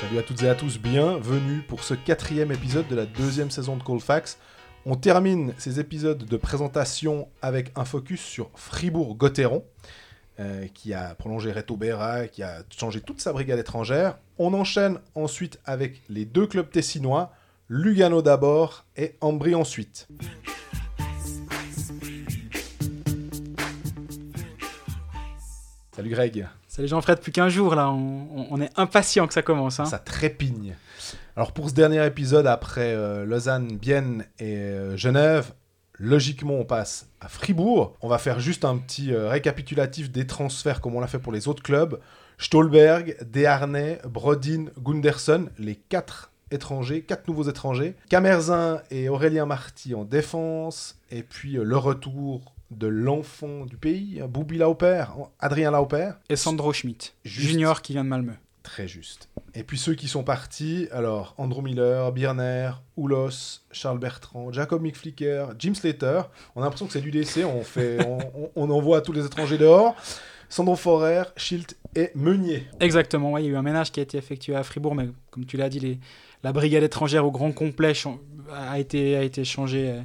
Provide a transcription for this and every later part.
Salut à toutes et à tous, bienvenue pour ce quatrième épisode de la deuxième saison de Colfax. On termine ces épisodes de présentation avec un focus sur Fribourg-Gotteron, euh, qui a prolongé Reto Berra, qui a changé toute sa brigade étrangère. On enchaîne ensuite avec les deux clubs tessinois, Lugano d'abord et Ambry ensuite. Salut Greg, Salut Jean-Fred, plus qu'un jour là, on, est impatient que ça commence. Hein. ça trépigne. Alors pour ce dernier épisode, après euh, Lausanne, Bienne et euh, Genève, logiquement on passe à Fribourg. On va faire juste un petit euh, récapitulatif des transferts comme on l'a fait pour les autres clubs. Stolberg, Desharnais, Brodin, Gunderson, les quatre étrangers, quatre nouveaux étrangers. Camerzin et Aurélien Marty en défense. Et puis le retour de l'enfant du pays, Boubi Lauper, Adrien Lauper. Et Sandro Schmidt, Juste. junior qui vient de Malmö. Très juste. Et puis ceux qui sont partis, alors Andrew Miller, Birner, Oulos, Charles Bertrand, Jacob Mickflicker, Jim Slater. On a l'impression que c'est du décès, on, fait, on, envoie tous les étrangers dehors. Sandro Forer, Schilt et Meunier. Exactement, ouais, il y a eu un ménage qui a été effectué à Fribourg, mais comme tu l'as dit, les- la brigade étrangère au grand complet a été, a été changée. euh,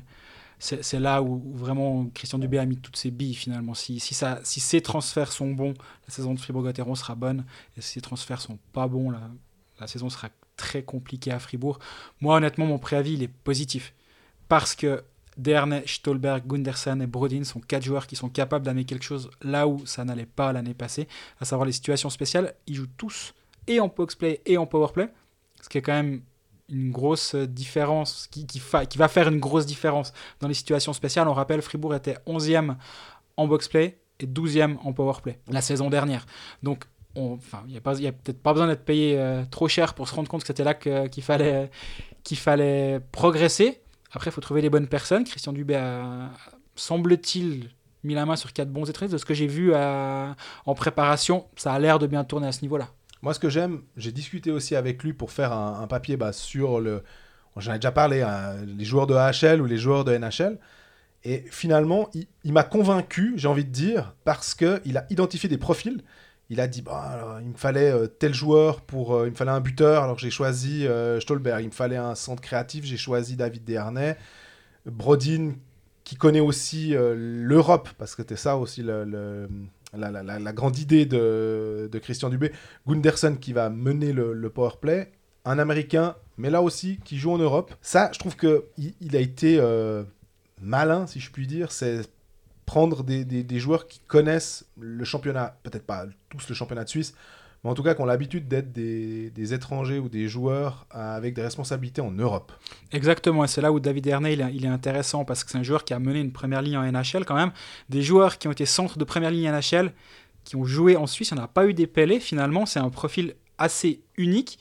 C'est là où, vraiment Christian Dubé a mis toutes ses billes finalement. Si, si, ces transferts sont bons, la saison de Fribourg-Gotteron sera bonne. Et si ces transferts sont pas bons, la, saison sera très compliquée à Fribourg. Moi, honnêtement, mon préavis, il est positif. Parce que Dernay, Stolberg, Gunderson et Brodin sont quatre joueurs qui sont capables d'amener quelque chose là où ça n'allait pas l'année passée, à savoir les situations spéciales. Ils jouent tous et en box-play et en power-play, ce qui est quand même une grosse différence, qui, qui, qui va faire une grosse différence dans les situations spéciales. On rappelle, Fribourg était 11e en box-play et 12e en power-play la saison dernière. Donc, il n'y a, a peut-être pas besoin d'être payé euh, trop cher pour se rendre compte que c'était là qu'il fallait, fallait progresser. Après, il faut trouver les bonnes personnes. Christian Dubé a, semble-t-il, mis la main sur quatre bons étrangers. De ce que j'ai vu à- en préparation, ça a l'air de bien tourner à ce niveau-là. Moi, ce que j'aime, j'ai discuté aussi avec lui pour faire un, papier bah, sur le. J'en ai déjà parlé, hein, les joueurs de AHL ou les joueurs de NHL. Et finalement, il, m'a convaincu, j'ai envie de dire, parce qu'il a identifié des profils. Il a dit, bah, il me fallait euh, tel joueur pour, euh, il me fallait un buteur, alors j'ai choisi euh, Stolberg. Il me fallait un centre créatif, j'ai choisi David Desharnais. Brodin, qui connaît aussi l'Europe, parce que c'était ça aussi le- la, grande idée de, Christian Dubé. Gunderson qui va mener le, le power play, un Américain, mais là aussi qui joue en Europe. Ça, je trouve que il, a été euh, malin, si je puis dire. C'est prendre des- des joueurs qui connaissent le championnat, peut-être pas tous le championnat de Suisse, en tout cas qui ont l'habitude d'être des, étrangers ou des joueurs euh, avec des responsabilités en Europe. Exactement, et c'est là où David est, il est intéressant parce que c'est un joueur qui a mené une première ligne en NHL quand même. Des joueurs qui ont été centres de première ligne NHL, qui ont joué en Suisse, on n'a pas eu des pellets finalement, c'est un profil assez unique.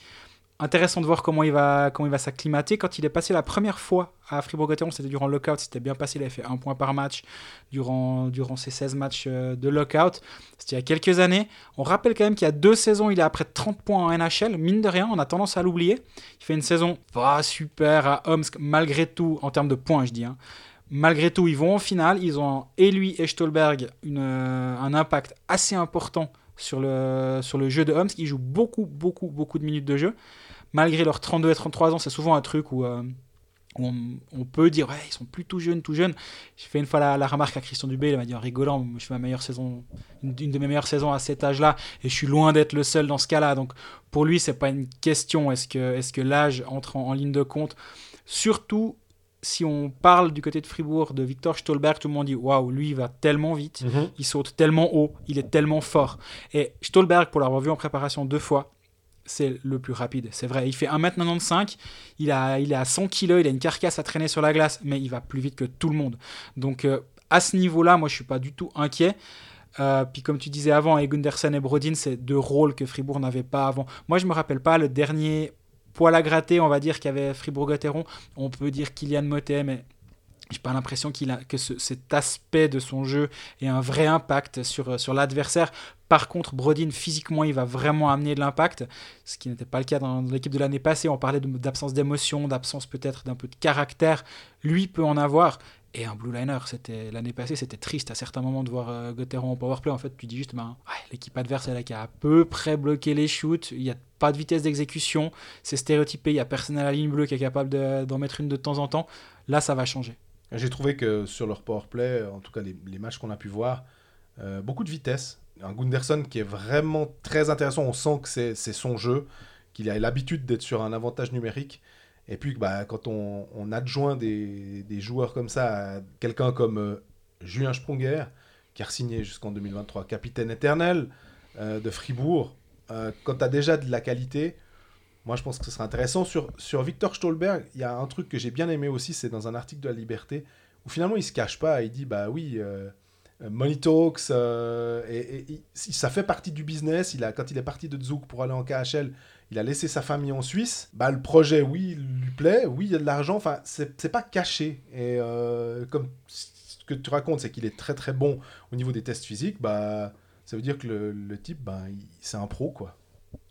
Intéressant de voir comment il va, comment il va s'acclimater. Quand il est passé la première fois à Fribourg-Gotteron, c'était durant le lockout, c'était bien passé, il avait fait un point par match durant, durant ces 16 matchs euh, de lockout. C'était il y a quelques années. On rappelle quand même qu'il y a deux saisons, il est à près de 30 points en NHL. Mine de rien, on a tendance à l'oublier. Il fait une saison pas super à Omsk, malgré tout, en termes de points, je dis. hein. Malgré tout, ils vont en finale. Ils ont, et lui et Stolberg, une, euh, un impact assez important sur le, sur le jeu de Omsk. Ils jouent beaucoup, beaucoup, beaucoup de minutes de jeu. Malgré leurs 32 et 33 ans, c'est souvent un truc où, euh, où on, on peut dire, ouais, ils sont plus tout jeunes, tout jeunes. J'ai fait une fois la, la remarque à Christian Dubé, il m'a dit en rigolant, je fais ma meilleure saison, une, une de mes meilleures saisons à cet âge-là, et je suis loin d'être le seul dans ce cas-là. Donc pour lui, c'est pas une question. Est-ce que, l'âge entre en, en ligne de compte? Surtout si on parle du côté de Fribourg de Victor Stolberg, tout le monde dit waouh, lui il va tellement vite, il saute tellement haut, il est tellement fort. Et Stolberg, pour l'avoir vu en préparation deux fois, c'est le plus rapide. C'est vrai, il fait 1m95, il, a, il est à 100 kg, il a une carcasse à traîner sur la glace, mais il va plus vite que tout le monde. Donc euh, à ce niveau-là, moi je suis pas du tout inquiet. Euh, puis comme tu disais avant, et Gunderson et Brodin, c'est deux rôles que Fribourg n'avait pas avant. Moi je me rappelle pas le dernier poil à gratter, on va dire, qu'avait Fribourg-Gotteron. On peut dire Kylian Motet, mais j'ai pas l'impression qu'il a, que ce- cet aspect de son jeu ait un vrai impact sur, sur l'adversaire. Par contre, Brodin, physiquement, il va vraiment amener de l'impact, ce qui n'était pas le cas dans l'équipe de l'année passée. On parlait d'absence d'émotion, d'absence peut-être d'un peu de caractère. Lui peut en avoir. Et un blue liner, c'était l'année passée, c'était triste à certains moments de voir euh, Gauthieron en powerplay. En fait, tu dis juste, ben, l'équipe adverse qui a à peu près bloqué les shoots. Il n'y a pas de vitesse d'exécution. C'est stéréotypé. Il y a personne à la ligne bleue qui est capable de- d'en mettre une de temps en temps. Là, ça va changer. J'ai trouvé que sur leur powerplay, en tout cas les, les matchs qu'on a pu voir, euh, beaucoup de vitesse. Un Gunderson qui est vraiment très intéressant. On sent que c'est son jeu, qu'il a l'habitude d'être sur un avantage numérique. Et puis bah, quand on, adjoint des, joueurs comme ça quelqu'un comme euh, Julien Sprunger, qui a signé jusqu'en 2023, capitaine éternel euh, de Fribourg, euh, quand tu as déjà de la qualité, moi, je pense que ce serait intéressant. Sur, sur Victor Stolberg, il y a un truc que j'ai bien aimé aussi, c'est dans un article de La Liberté, où finalement, il se cache pas. Il dit, bah oui, Money Talks, euh, et, ça fait partie du business. Il a, quand il est parti de Zouk pour aller en KHL, il a laissé sa famille en Suisse. Bah, le projet, oui, lui plaît. Oui, il y a de l'argent. Enfin, c'est pas caché. Et euh, comme ce que tu racontes, c'est qu'il est très très bon au niveau des tests physiques. Bah, ça veut dire que le, type, bah, il- c'est un pro, quoi.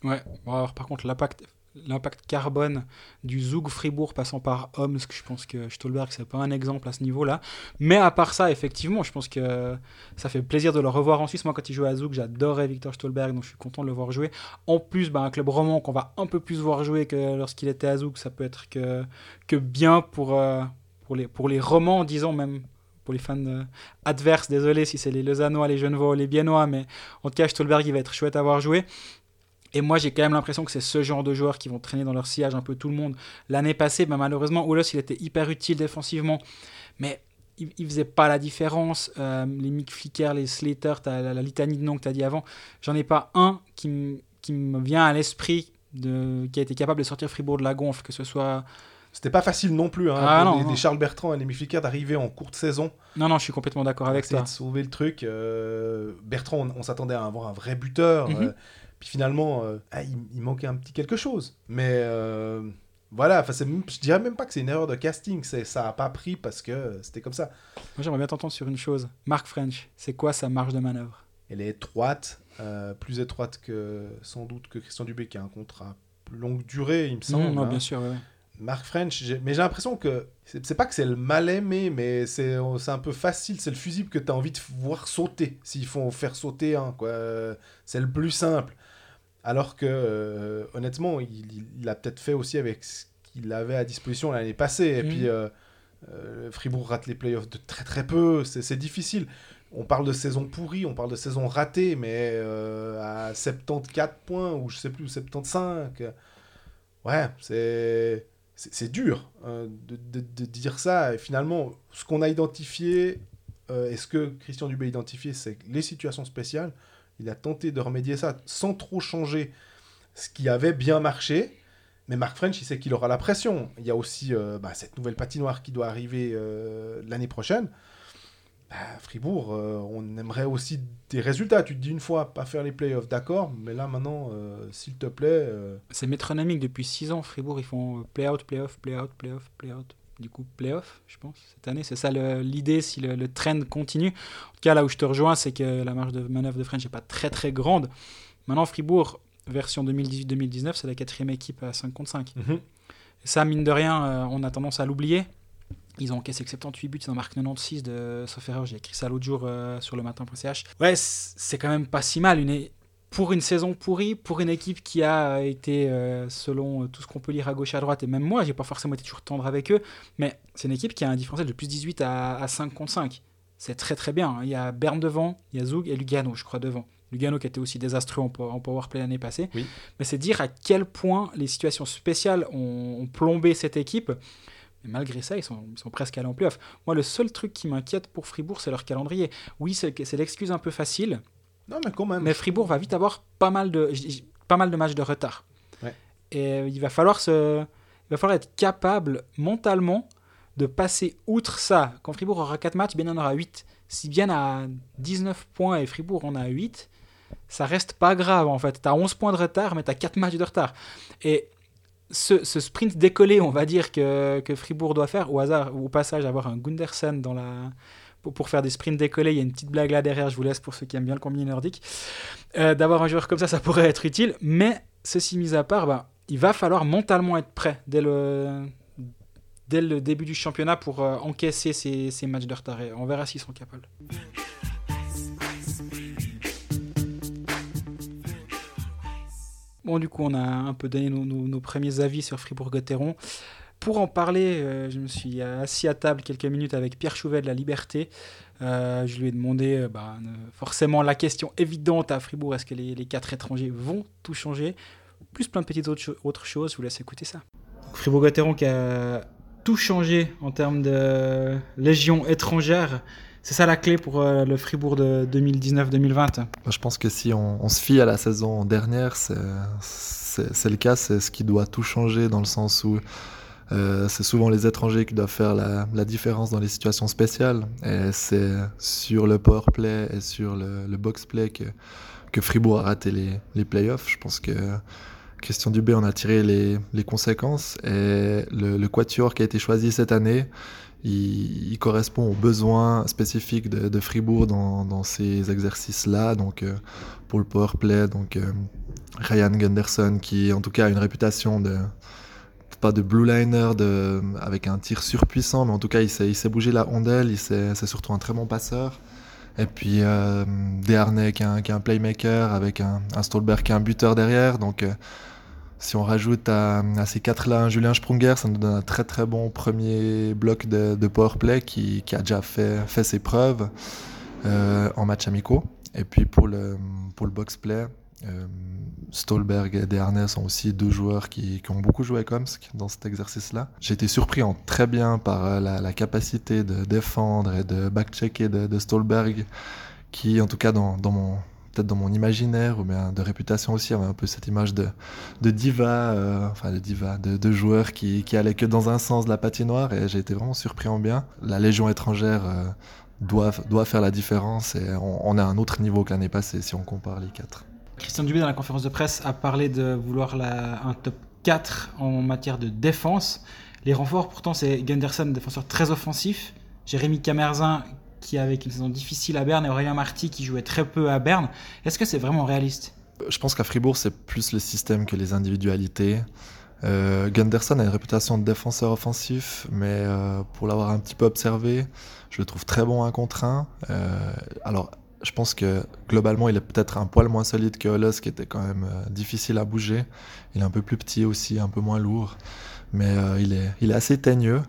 Ouais. Alors, par contre, l'impact l'impact carbone du Zug Fribourg passant par que je pense que Stolberg, c'est pas un exemple à ce niveau-là. Mais à part ça, effectivement, je pense que ça fait plaisir de le revoir en Suisse. Moi, quand il jouait à Zug, j'adorais Victor Stolberg, donc je suis content de le voir jouer. En plus, bah, un club roman qu'on va un peu plus voir jouer que lorsqu'il était à Zug, ça peut être que, que bien pour, euh, pour, les, pour les romans, disons même. Pour les fans euh, adverses, désolé si c'est les Lausannois, les Genevois les Biennois, mais en tout cas, Stolberg, il va être chouette à voir jouer. Et moi, j'ai quand même l'impression que c'est ce genre de joueurs qui vont traîner dans leur sillage un peu tout le monde. L'année passée, bah, malheureusement, Oulos, il était hyper utile défensivement, mais il, il faisait pas la différence. Euh, les Mick Flicker, les Slater, la, la litanie de noms que tu as dit avant, j'en ai pas un qui, m- qui me vient à l'esprit de, qui a été capable de sortir Fribourg de la gonfle, que ce soit. C'était pas facile non plus, hein, Ah non, des, non. des Charles Bertrand et les Flicker d'arriver en courte saison. Non, non, je suis complètement d'accord avec toi. de sauver le truc. Euh, Bertrand, on, on s'attendait à avoir un vrai buteur. Mhm. euh, puis finalement, euh, ah, il, il manquait un petit quelque chose. Mais euh, voilà, je dirais même pas que c'est une erreur de casting. Ça a pas pris parce que c'était comme ça. Moi, j'aimerais bien t'entendre sur une chose. Mark French, c'est quoi sa marge de manœuvre? Elle est étroite, euh, plus étroite que sans doute que Christian Dubé qui a un contrat plus longue durée, il me semble. Non, non, hein. bien sûr, ouais. Mark French, mais j'ai l'impression que c'est pas que c'est le mal aimé, mais c'est un peu facile. C'est le fusible que tu as envie de voir sauter. S'il faut faire sauter un, quoi. Euh, C'est le plus simple. Alors que, euh, honnêtement, il, il- il a peut-être fait aussi avec ce qu'il avait à disposition l'année passée. Et Mhm. puis, euh, euh, Fribourg rate les playoffs de très très peu. C'est difficile. On parle de saison pourrie, on parle de saison ratée, mais à 74 points, ou je sais plus, 75. euh, Ouais, c'est c'est dur euh, de, de- de dire ça. Et finalement, ce qu'on a identifié, et ce que Christian Dubé a identifié, c'est les situations spéciales. Il a tenté de remédier ça sans trop changer ce qui avait bien marché. Mais Marc French, il sait qu'il aura la pression. Il y a aussi euh, bah, cette nouvelle patinoire qui doit arriver euh, l'année prochaine. Bah, Fribourg, euh, on aimerait aussi des résultats. Tu te dis une fois, pas faire les playoffs, d'accord, mais là maintenant, s'il te plaît, C'est métronomique depuis 6 ans. Fribourg, ils font play-out, play-off, play-out, play-off, play-out. Du coup, play-off, je pense, cette année. C'est ça l'idée si le, le trend continue. En tout cas, là où je te rejoins, c'est que la marge de manœuvre de French n'est pas très très grande. Maintenant, Fribourg, version 2018-2019, c'est la quatrième équipe à 5 contre 5. mhm. Ça, mine de rien, euh, on a tendance à l'oublier. Ils ont encaissé que 78 buts, ils en marquent 96 de sauf erreur. J'ai écrit ça l'autre jour euh, sur le matin.ch. Ouais, c'est quand même pas si mal. Une, pour une saison pourrie, pour une équipe qui a été, euh, selon euh, tout ce qu'on peut lire à gauche à droite, et même moi, j'ai pas forcément été toujours tendre avec eux, mais c'est une équipe qui a un différentiel de plus 18 à, à 5 contre 5. C'est très très bien. Il y a Berne devant, il y a Zug et Lugano, je crois, devant. Lugano qui était aussi désastreux en, po- en powerplay l'année passée. Oui. Mais c'est dire à quel point les situations spéciales ont, ont plombé cette équipe. Mais malgré ça, ils sont, ils sont presque allés en playoff. Moi, le seul truc qui m'inquiète pour Fribourg, c'est leur calendrier. Oui, c'est l'excuse un peu facile, Non, mais quand même. mais Fribourg va vite avoir pas mal de, pas mal de matchs de retard. Ouais. Et euh, il va falloir se, il va falloir être capable mentalement de passer outre ça. Quand Fribourg aura 4 matchs, Bien en aura 8. Si Bien a 19 points et Fribourg en a 8, ça reste pas grave en fait. Tu as 11 points de retard, mais tu as 4 matchs de retard. Et ce, ce sprint décollé, on va dire, que, que Fribourg doit faire, au hasard, au passage, avoir un Gundersen dans la, pour, faire des sprints décollés. Il y a une petite blague là derrière, je vous laisse pour ceux qui aiment bien le combiné nordique. Euh, D'avoir un joueur comme ça, ça pourrait être utile. Mais ceci mis à part, ben, il va falloir mentalement être prêt dès le, début du championnat pour euh, encaisser ces, matchs de retard. Et on verra s'ils sont capables. Bon, du coup, on a un peu donné nos, nos- nos premiers avis sur Fribourg-Gotteron. Pour en parler, euh, je me suis assis à table quelques minutes avec Pierre Chouvet de La Liberté. Euh, je lui ai demandé euh, bah, euh, forcément la question évidente à Fribourg est-ce que les, les quatre étrangers vont tout changer? Plus plein de petites autres, cho- autres choses, je vous laisse écouter ça. Fribourg-Gotteron qui a tout changé en termes de légion étrangère. C'est ça la clé pour euh, le Fribourg de 2019-2020 Moi, Je pense que si on, on se fie à la saison dernière, c'est le cas, c'est ce qui doit tout changer dans le sens où euh, c'est souvent les étrangers qui doivent faire la, différence dans les situations spéciales. Et c'est sur le power play et sur le, le box play que, Fribourg a raté les, playoffs. Je pense que Christian Dubé en a tiré les, conséquences et le, le quatuor qui a été choisi cette année, il, correspond aux besoins spécifiques de, Fribourg dans, dans ces exercices-là. Donc, euh, pour le power play, donc euh, Ryan Gunderson, qui en tout cas a une réputation de pas de blue liner avec un tir surpuissant, mais en tout cas il sait, bouger la rondelle, c'est surtout un très bon passeur. Et puis euh, qui est, un, playmaker avec un, Stolberg qui est un buteur derrière. Donc euh, si on rajoute à, ces quatre-là un Julien Sprunger, ça nous donne un très très bon premier bloc de, de powerplay qui, a déjà fait, ses preuves euh, en match amicaux. Et puis pour le, pour box-play, Stolberg et Desharnais sont aussi deux joueurs qui, ont beaucoup joué à Komsk dans cet exercice-là. J'ai été surpris en très bien par euh, la, capacité de défendre et de backchecker de, de Stolberg, qui en tout cas dans, mon peut-être dans mon imaginaire ou bien de réputation aussi avait un peu cette image de, diva, euh, enfin de diva, de, joueur qui, allait que dans un sens de la patinoire et j'ai été vraiment surpris en bien. La Légion étrangère euh, doit, faire la différence et on, on à un autre niveau que l'année passée si on compare les quatre. Christian Dubé, dans la conférence de presse, a parlé de vouloir un top 4 en matière de défense. Les renforts, pourtant, c'est Gunderson, défenseur très offensif. Jérémy Camerzin, qui avait une saison difficile à Berne, et Aurélien Marty, qui jouait très peu à Berne. Est-ce que c'est vraiment réaliste? Je pense qu'à Fribourg, c'est plus le système que les individualités. Euh, Gunderson a une réputation de défenseur offensif, mais euh, pour l'avoir un petit peu observé, je le trouve très bon un contre un. Euh, alors, je pense que globalement, il est peut-être un poil moins solide que Hollis, qui était quand même euh, difficile à bouger. Il est un peu plus petit aussi, un peu moins lourd, mais euh, il, est, il est assez teigneux.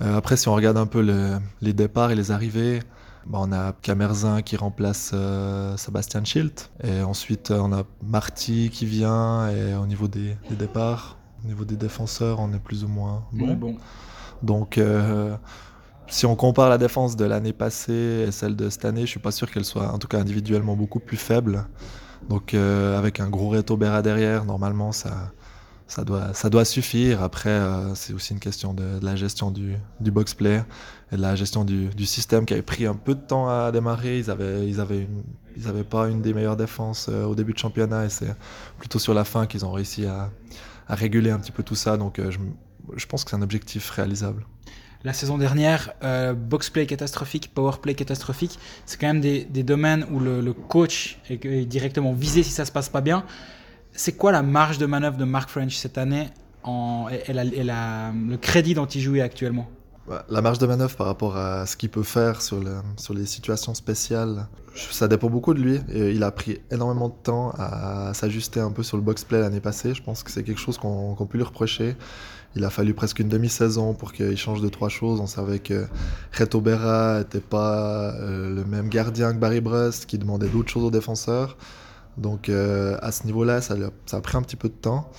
Euh, après, si on regarde un peu le- les départs et les arrivées, bah, on a Camerzin qui remplace Sébastien Schilt. Et ensuite, on a Marty qui vient. Et au niveau des, des départs, au niveau des défenseurs, on est plus ou moins bon. bon. Donc, si on compare la défense de l'année passée et celle de cette année, je suis pas sûr qu'elle soit, en tout cas individuellement, beaucoup plus faible. Donc, euh, avec un gros Reto Berra derrière, normalement, ça, ça, doit, ça doit suffire. Après, euh, c'est aussi une question de, de la gestion du, du box-play et de la gestion du, du système qui avait pris un peu de temps à démarrer. Ils avaient, ils avaient, ils avaient pas une des meilleures défenses euh, au début de championnat et c'est plutôt sur la fin qu'ils ont réussi à, à réguler un petit peu tout ça. Donc, euh, je, je pense que c'est un objectif réalisable. La saison dernière, euh, box-play catastrophique, power-play catastrophique, c'est quand même des, domaines où le, coach est, directement visé si ça se passe pas bien. C'est quoi la marge de manœuvre de Mark French cette année en, et, le crédit dont il jouait actuellement? Bah, La marge de manœuvre par rapport à ce qu'il peut faire sur, le, sur les situations spéciales, ça dépend beaucoup de lui. Et il a pris énormément de temps à, s'ajuster un peu sur le box-play l'année passée. Je pense que c'est quelque chose qu'on peut lui reprocher. Il a fallu presque une demi-saison pour qu'il change de trois choses. On savait que Reto Berra n'était pas euh, le même gardien que Barry Brust, qui demandait d'autres choses aux défenseurs. Donc euh, à ce niveau-là, ça, a pris un petit peu de temps.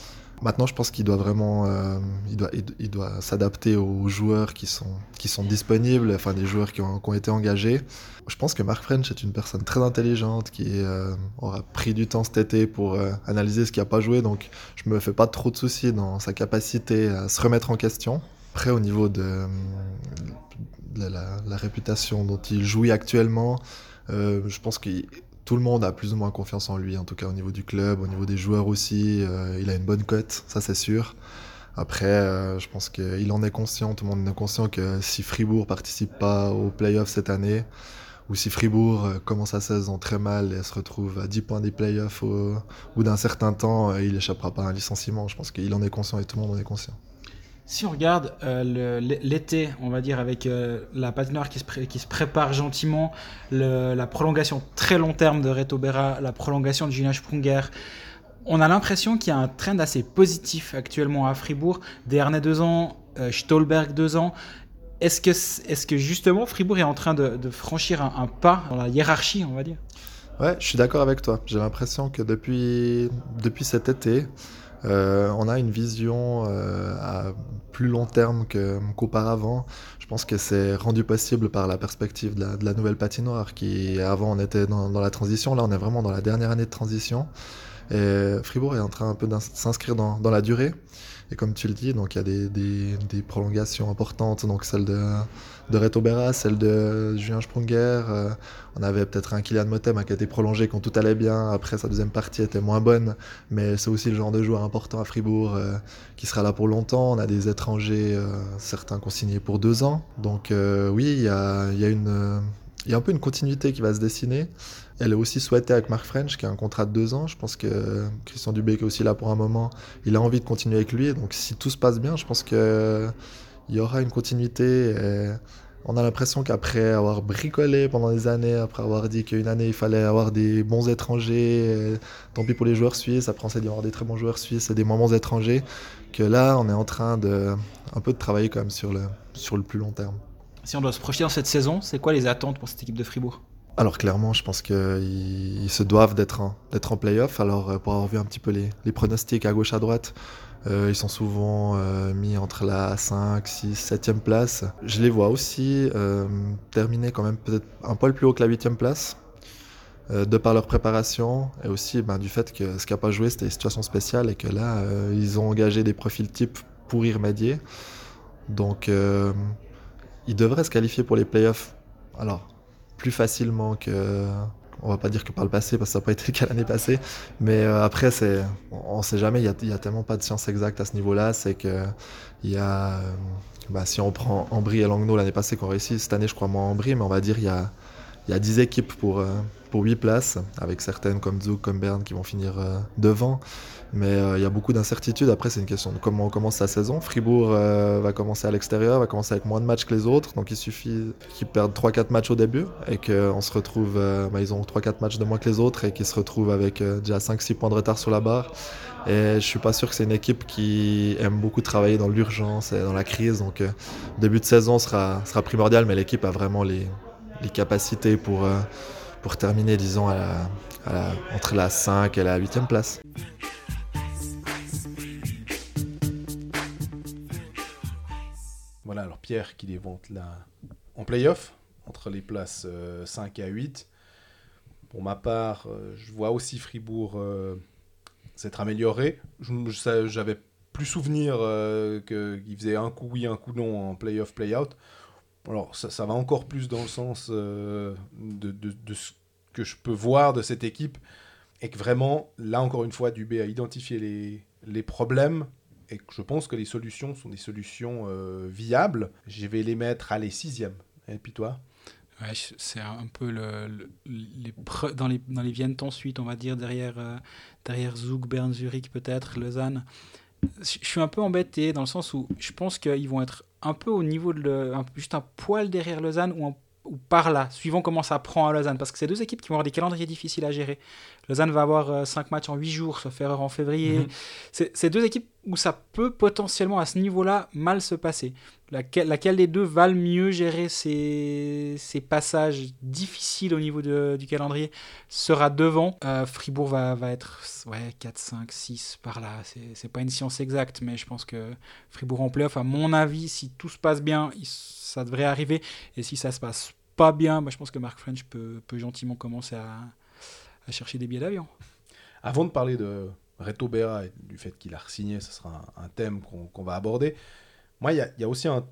Maintenant, je pense qu'il doit vraiment, euh, il doit, il, doit s'adapter aux joueurs qui sont, qui sont disponibles, enfin des joueurs qui ont, été engagés. Je pense que Mark French est une personne très intelligente qui euh, aura pris du temps cet été pour euh, analyser ce qui n'a pas joué, donc je me fais pas trop de soucis dans sa capacité à se remettre en question. Après, au niveau de, la, la réputation dont il jouit actuellement, je pense que tout le monde a plus ou moins confiance en lui, en tout cas au niveau du club, au niveau des joueurs aussi. euh, il a une bonne cote, ça c'est sûr. Après, euh, je pense qu'il en est conscient, tout le monde en est conscient que si Fribourg participe pas aux playoffs cette année, ou si Fribourg euh, commence sa saison très mal et se retrouve à 10 points des playoffs au, bout d'un certain temps, il échappera pas à un licenciement. Je pense qu'il en est conscient et tout le monde en est conscient. Si on regarde euh, l'été, on va dire, avec euh, la patinoire qui se, qui se prépare gentiment, la prolongation très long terme de Reto Berra, la prolongation de Julien Sprunger, on a l'impression qu'il y a un trend assez positif actuellement à Fribourg. Desharnais deux ans, euh, Stolberg deux ans. Est-ce que, justement Fribourg est en train de, franchir un, pas dans la hiérarchie, on va dire? Ouais, je suis d'accord avec toi. J'ai l'impression que depuis, cet été, on a une vision euh, à plus long terme qu'auparavant. Je pense que c'est rendu possible par la perspective de la, de nouvelle patinoire qui, avant, on était dans, la transition. Là, on est vraiment dans la dernière année de transition. Et Fribourg est en train un peu d'ins- s'inscrire dans, la durée. Et comme tu le dis, donc il y a des- des prolongations importantes, donc celle de, de Reto Berra, celle de Julien Sprunger. euh, on avait peut-être un Kylian Motem qui a été prolongé quand tout allait bien. Après, sa deuxième partie était moins bonne, mais c'est aussi le genre de joueur important à Fribourg euh, qui sera là pour longtemps. On a des étrangers, euh, certains consignés pour deux ans. Donc oui, il y a, y a un peu une continuité qui va se dessiner. Elle est aussi souhaitée avec Mark French, qui a un contrat de deux ans. Je pense que Christian Dubé, qui est aussi là pour un moment, il a envie de continuer avec lui. Donc si tout se passe bien, je pense que il y aura une continuité. et on a l'impression qu'après avoir bricolé pendant des années, après avoir dit qu'une année il fallait avoir des bons étrangers, tant pis pour les joueurs suisses, après on s'est dit avoir des très bons joueurs suisses et des moins bons étrangers, que là on est en train de un peu de travailler quand même sur le, sur le plus long terme. Si on doit se projeter dans cette saison, c'est quoi les attentes pour cette équipe de Fribourg? Alors clairement, je pense qu'ils ils se doivent d'être en, d'être en playoff. Alors euh, pour avoir vu un petit peu les, les pronostics à gauche à droite, euh, ils sont souvent euh, mis entre la 5, 6, 7e place. Je les vois aussi euh, terminer quand même peut-être un poil plus haut que la 8e place. de par leur préparation et aussi ben, du fait que ce qui n'a pas joué c'était des situations spéciales et que là ils ont engagé des profils types pour y remédier donc ils devraient se qualifier pour les playoffs alors plus facilement que. On va pas dire que par le passé, parce que ça n'a pas été le cas l'année passée. Mais euh, après, c'est, on ne sait jamais, il n'y a, tellement pas de science exacte à ce niveau-là. C'est que euh, bah, si on prend Ambry et Langnau l'année passée qu'on réussit, cette année, je crois moins Ambry, mais on va dire il y a, il y a 10 équipes pour, euh, pour 8 places, avec certaines comme Zug, comme Berne qui vont finir devant. Mais euh, il y a beaucoup d'incertitudes. Après, c'est une question de comment on commence sa saison. Fribourg euh, va commencer à l'extérieur, va commencer avec moins de matchs que les autres. Donc il suffit qu'ils perdent 3-4 matchs au début et qu'on se retrouve. euh, bah, ils ont 3-4 matchs de moins que les autres et qu'ils se retrouvent avec euh, déjà 5-6 points de retard sur la barre. Et je suis pas sûr que c'est une équipe qui aime beaucoup travailler dans l'urgence et dans la crise. Donc euh, début de saison sera, primordial, mais l'équipe a vraiment les, capacités pour, euh, pour terminer, disons, entre la 5 et la 8e place. Alors Pierre qui les vante là en playoff, entre les places euh, 5 à 8. Pour ma part, euh, je vois aussi Fribourg euh, s'être amélioré. J'avais plus souvenir euh, qu'ils faisaient un coup oui, un coup non en playoff, play-out. Alors ça, va encore plus dans le sens euh, de, ce que je peux voir de cette équipe. Et que vraiment, là encore une fois, Dubé a identifié les problèmes et je pense que les solutions sont des solutions euh, viables. Je vais les mettre à les sixièmes. Et puis toi? Ouais, c'est un peu dans les dans les Viennes ensuite, on va dire derrière euh, derrière Zug, Bern, Zurich peut-être, Lausanne. Je suis un peu embêté dans le sens où je pense qu'ils vont être un peu au niveau de juste un poil derrière Lausanne ou, ou par là, suivant comment ça prend à Lausanne, parce que c'est deux équipes qui vont avoir des calendriers difficiles à gérer. Lausanne va avoir 5 matchs en 8 jours, sauf erreur en février. Mhm. C'est c'est deux équipes où ça peut potentiellement à ce niveau-là mal se passer. Laquelle, laquelle des deux va le mieux gérer ces, ces passages difficiles au niveau de- du calendrier sera devant. Euh, Fribourg va, va être ouais, 4, 5, 6 par là. C'est pas une science exacte, mais je pense que Fribourg en playoff, à mon avis, si tout se passe bien, il- ça devrait arriver. Et si ça se passe pas bien, je pense que Mark French peut, peut gentiment commencer à, à chercher des billets d'avion. Avant de parler de Reto Berra et du fait qu'il a signé, ce sera un, un thème qu'on va aborder. Moi, il y, a- il y a aussi un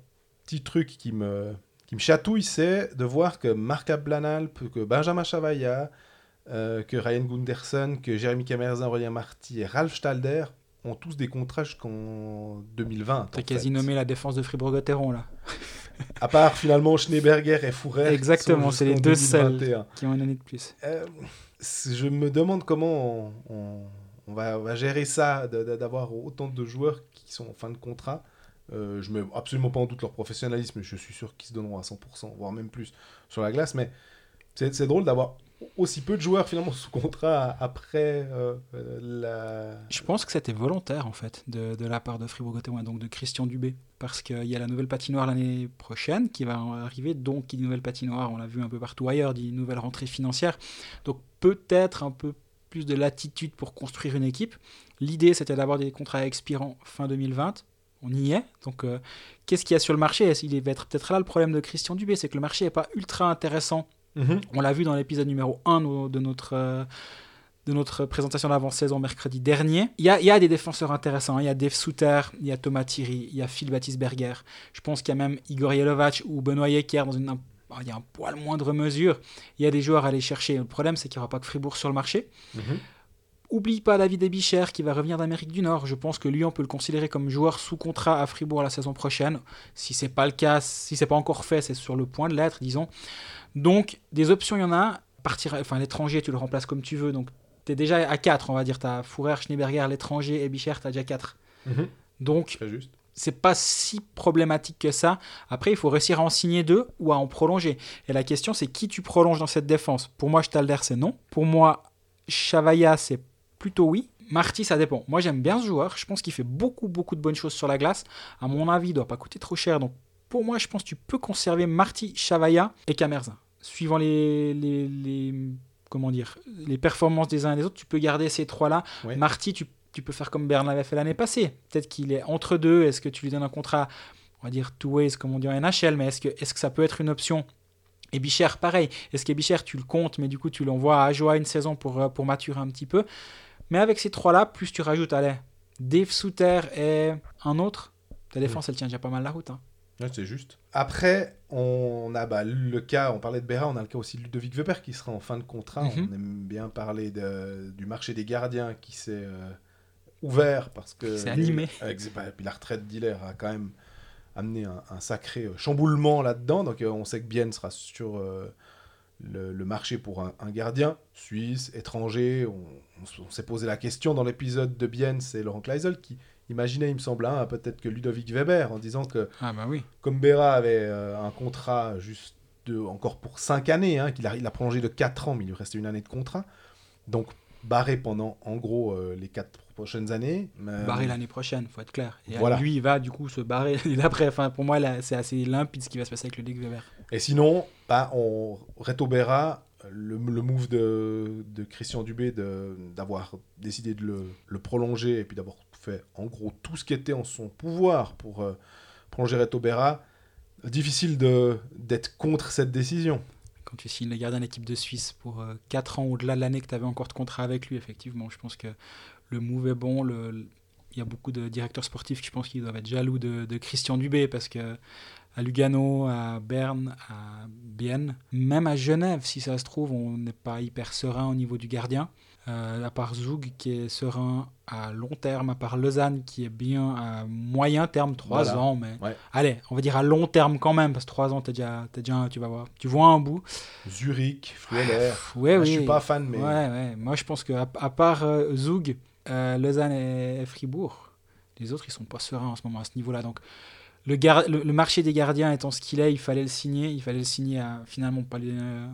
petit truc qui me, qui me chatouille, c'est de voir que Marc Ablanalp, que Benjamin Chavaya, euh, que Ryan Gunderson, que Jérémy Camerzin, Aurélien Marty et Ralph Stalder ont tous des contrats jusqu'en 2020. T'as quasi fait. nommé la défense de Fribourg-Gotteron là, À part finalement Schneeberger et Fouret. Exactement, c'est les deux seuls. qui ont une année de plus. Euh, je me demande comment on, va, gérer ça, d'avoir autant de joueurs qui sont en fin de contrat. Euh, je mets absolument pas en doute leur professionnalisme, je suis sûr qu'ils se donneront à 100%, voire même plus sur la glace, mais c'est drôle d'avoir aussi peu de joueurs finalement sous contrat après euh, euh, la... Je pense que c'était volontaire en fait de, la part de Fribourg-Gotteron, donc de Christian Dubé, parce qu'il y a la nouvelle patinoire l'année prochaine qui va arriver, donc qui dit nouvelle patinoire, on l'a vu un peu partout ailleurs, dit nouvelle rentrée financière, donc peut-être un peu plus de latitude pour construire une équipe. L'idée c'était d'avoir des contrats expirants fin 2020. On y est. Donc, euh, qu'est-ce qu'il y a sur le marché? Est-ce- Il va être peut-être là le problème de Christian Dubé, c'est que le marché n'est pas ultra intéressant on l'a vu dans l'épisode numéro 1 no- de notre, euh, de notre présentation d'avant-saison mercredi dernier. Il y a, il y a des défenseurs intéressants. hein. Il y a Dave Souter, il y a Thomas Thierry, il y a Phil Batisberger. Je pense qu'il y a même Igor Yelovac ou Benoît Yecker dans une, un, il y a un poil moindre mesure. Il y a des joueurs à aller chercher. Le problème, c'est qu'il n'y aura pas que Fribourg sur le marché. Mhm. Oublie pas David Ebicher qui va revenir d'Amérique du Nord. Je pense que lui, on peut le considérer comme joueur sous contrat à Fribourg la saison prochaine. Si c'est pas le cas, si c'est pas encore fait, c'est sur le point de l'être, disons. Donc, des options, il y en a. Partir, enfin, l'étranger, tu le remplaces comme tu veux. Donc, tu es déjà à 4, on va dire. Tu as Fourer, Schneeberger, l'étranger et Bichert, tu as déjà 4. Mhm. Donc, Très juste. c'est pas si problématique que ça. Après, il faut réussir à en signer deux ou à en prolonger. Et la question, c'est qui tu prolonges dans cette défense? Pour moi, Stalder, c'est non. Pour moi, Chavaya, c'est plutôt oui. Marty, ça dépend. Moi, j'aime bien ce joueur. Je pense qu'il fait beaucoup, beaucoup de bonnes choses sur la glace. À mon avis, il doit pas coûter trop cher. Donc, pour moi, je pense que tu peux conserver Marty, Chavaya et Camerza. Suivant les, les, les- comment dire, les performances des uns et des autres, tu peux garder ces trois-là. Ouais. Marty, tu, tu peux faire comme Bern l'avait fait l'année passée. Peut-être qu'il est entre deux. Est-ce que tu lui donnes un contrat, on va dire two ways, comme on dit en NHL, mais est-ce que, est-ce que ça peut être une option? Et Bicher, pareil. Est-ce qu'Ebicher, tu le comptes, mais du coup, tu l'envoies à Ajoa une saison pour, euh, pour maturer un petit peu? Mais avec ces trois-là, plus tu rajoutes, allez, Dave Souter et un autre, ta défense, elle tient déjà pas mal la route. hein. Ouais, c'est juste. Après, on a bah, le cas, on parlait de Béra, on a le cas aussi de Ludovic Weber qui sera en fin de contrat. Mhm. On aime bien parler de- du marché des gardiens qui s'est euh, ouvert parce que. S'est animé. Avec, bah, puis la retraite d'Hiller a quand même amené un, un sacré euh, chamboulement là-dedans. Donc euh, on sait que Bienne sera sur euh, le, le marché pour un, un gardien suisse, étranger. On, on s'est posé la question dans l'épisode de Bienne, c'est Laurent Kleisel qui imaginait, il me semble, hein, peut-être que Ludovic Weber en disant que Ah bah oui. comme avait euh, un contrat juste de, encore pour 5 années, hein, qu'il a, il a prolongé de 4 ans, mais il lui restait une année de contrat. Donc barré pendant en gros euh, les 4 prochaines années. Euh, Barrer l'année prochaine, faut être clair. Et Voilà. lui, il va du coup se barrer. Enfin, pour moi, c'est assez limpide ce qui va se passer avec Ligue Weber. Et sinon, bah, on, Reto Berra, le, le move de, de Christian Dubé de- d'avoir décidé de le, le prolonger et puis d'avoir fait en gros tout ce qui était en son pouvoir pour euh, prolonger Berra, difficile de- d'être contre cette décision. Quand tu signes le gardien d'équipe de Suisse pour 4 ans au-delà de l'année que tu avais encore de contrat avec lui, effectivement, je pense que le move est bon. Il y a beaucoup de directeurs sportifs qui je pense qu'ils doivent être jaloux de, de Christian Dubé parce que à Lugano, à Berne, à Bienne, même à Genève, si ça se trouve, on n'est pas hyper serein au niveau du gardien. Euh, à part Zoug qui est serein à long terme, à part Lausanne qui est bien à moyen terme, 3 Voilà. ans, mais Ouais. allez, on va dire à long terme quand même, parce que 3 ans, t'es déjà, déjà, tu vas voir, tu vois un bout. Zurich, Frueller. Ouais. Je suis pas fan, mais Ouais, ouais. Moi, je pense qu'à à part euh, Zoug, euh, Lausanne et Fribourg, les autres, ils sont pas sereins en ce moment à ce niveau-là. Donc, le, gar- le, le marché des gardiens étant ce qu'il est, il fallait le signer. Il fallait le signer à finalement pas les- un,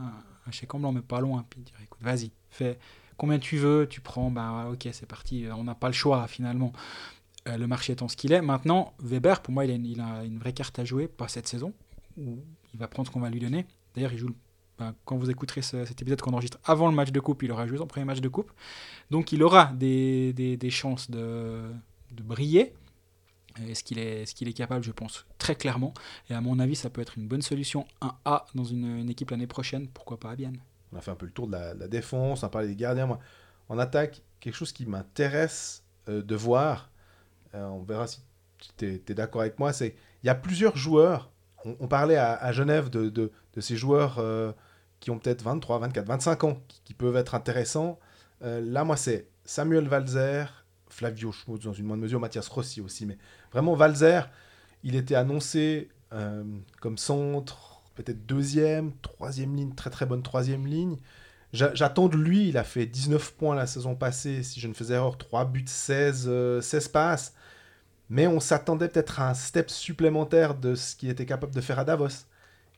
un chèque en blanc, mais pas loin. Puis dire, écoute, vas-y, fais combien tu veux, tu prends, bah ok, c'est parti. On n'a pas le choix finalement. Euh, le marché étant ce qu'il est. Maintenant, Weber, pour moi, il a, une, vraie carte à jouer, pas cette saison, où il va prendre ce qu'on va lui donner. D'ailleurs, il joue ben, quand vous écouterez ce- cet épisode qu'on enregistre avant le match de coupe, il aura joué son premier match de coupe. Donc il aura des, chances de, briller. Est-ce qu'il est, est capable Je pense très clairement. Et à mon avis, ça peut être une bonne solution, un A dans une, une équipe l'année prochaine. Pourquoi pas à on a fait un peu le tour de la, défense, on a parlé des gardiens. Moi, en attaque, quelque chose qui m'intéresse euh, de voir, euh, on verra si tu es, d'accord avec moi, c'est il y a plusieurs joueurs. On, parlait à, Genève de, ces joueurs euh, qui ont peut-être 23, 24, 25 ans, qui, qui peuvent être intéressants. Là, moi, c'est Samuel Valzer, Flavio Schmutz dans une moindre mesure, Mathias Rossi aussi. Mais vraiment, Valzer, il était annoncé comme centre, peut-être deuxième, troisième ligne, très très bonne troisième ligne. J'a- J'attends de lui, il a fait 19 points la saison passée, si je ne faisais erreur, 3 buts, 16, euh, 16 passes. mais on s'attendait peut-être à un step supplémentaire de ce qu'il était capable de faire à Davos.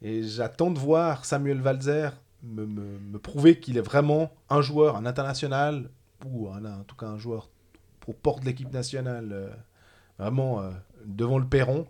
Et j'attends de voir Samuel Valzer me, prouver qu'il est vraiment un joueur, un international, ou en tout cas un joueur pour porte l'équipe nationale, euh, vraiment euh, devant le perron.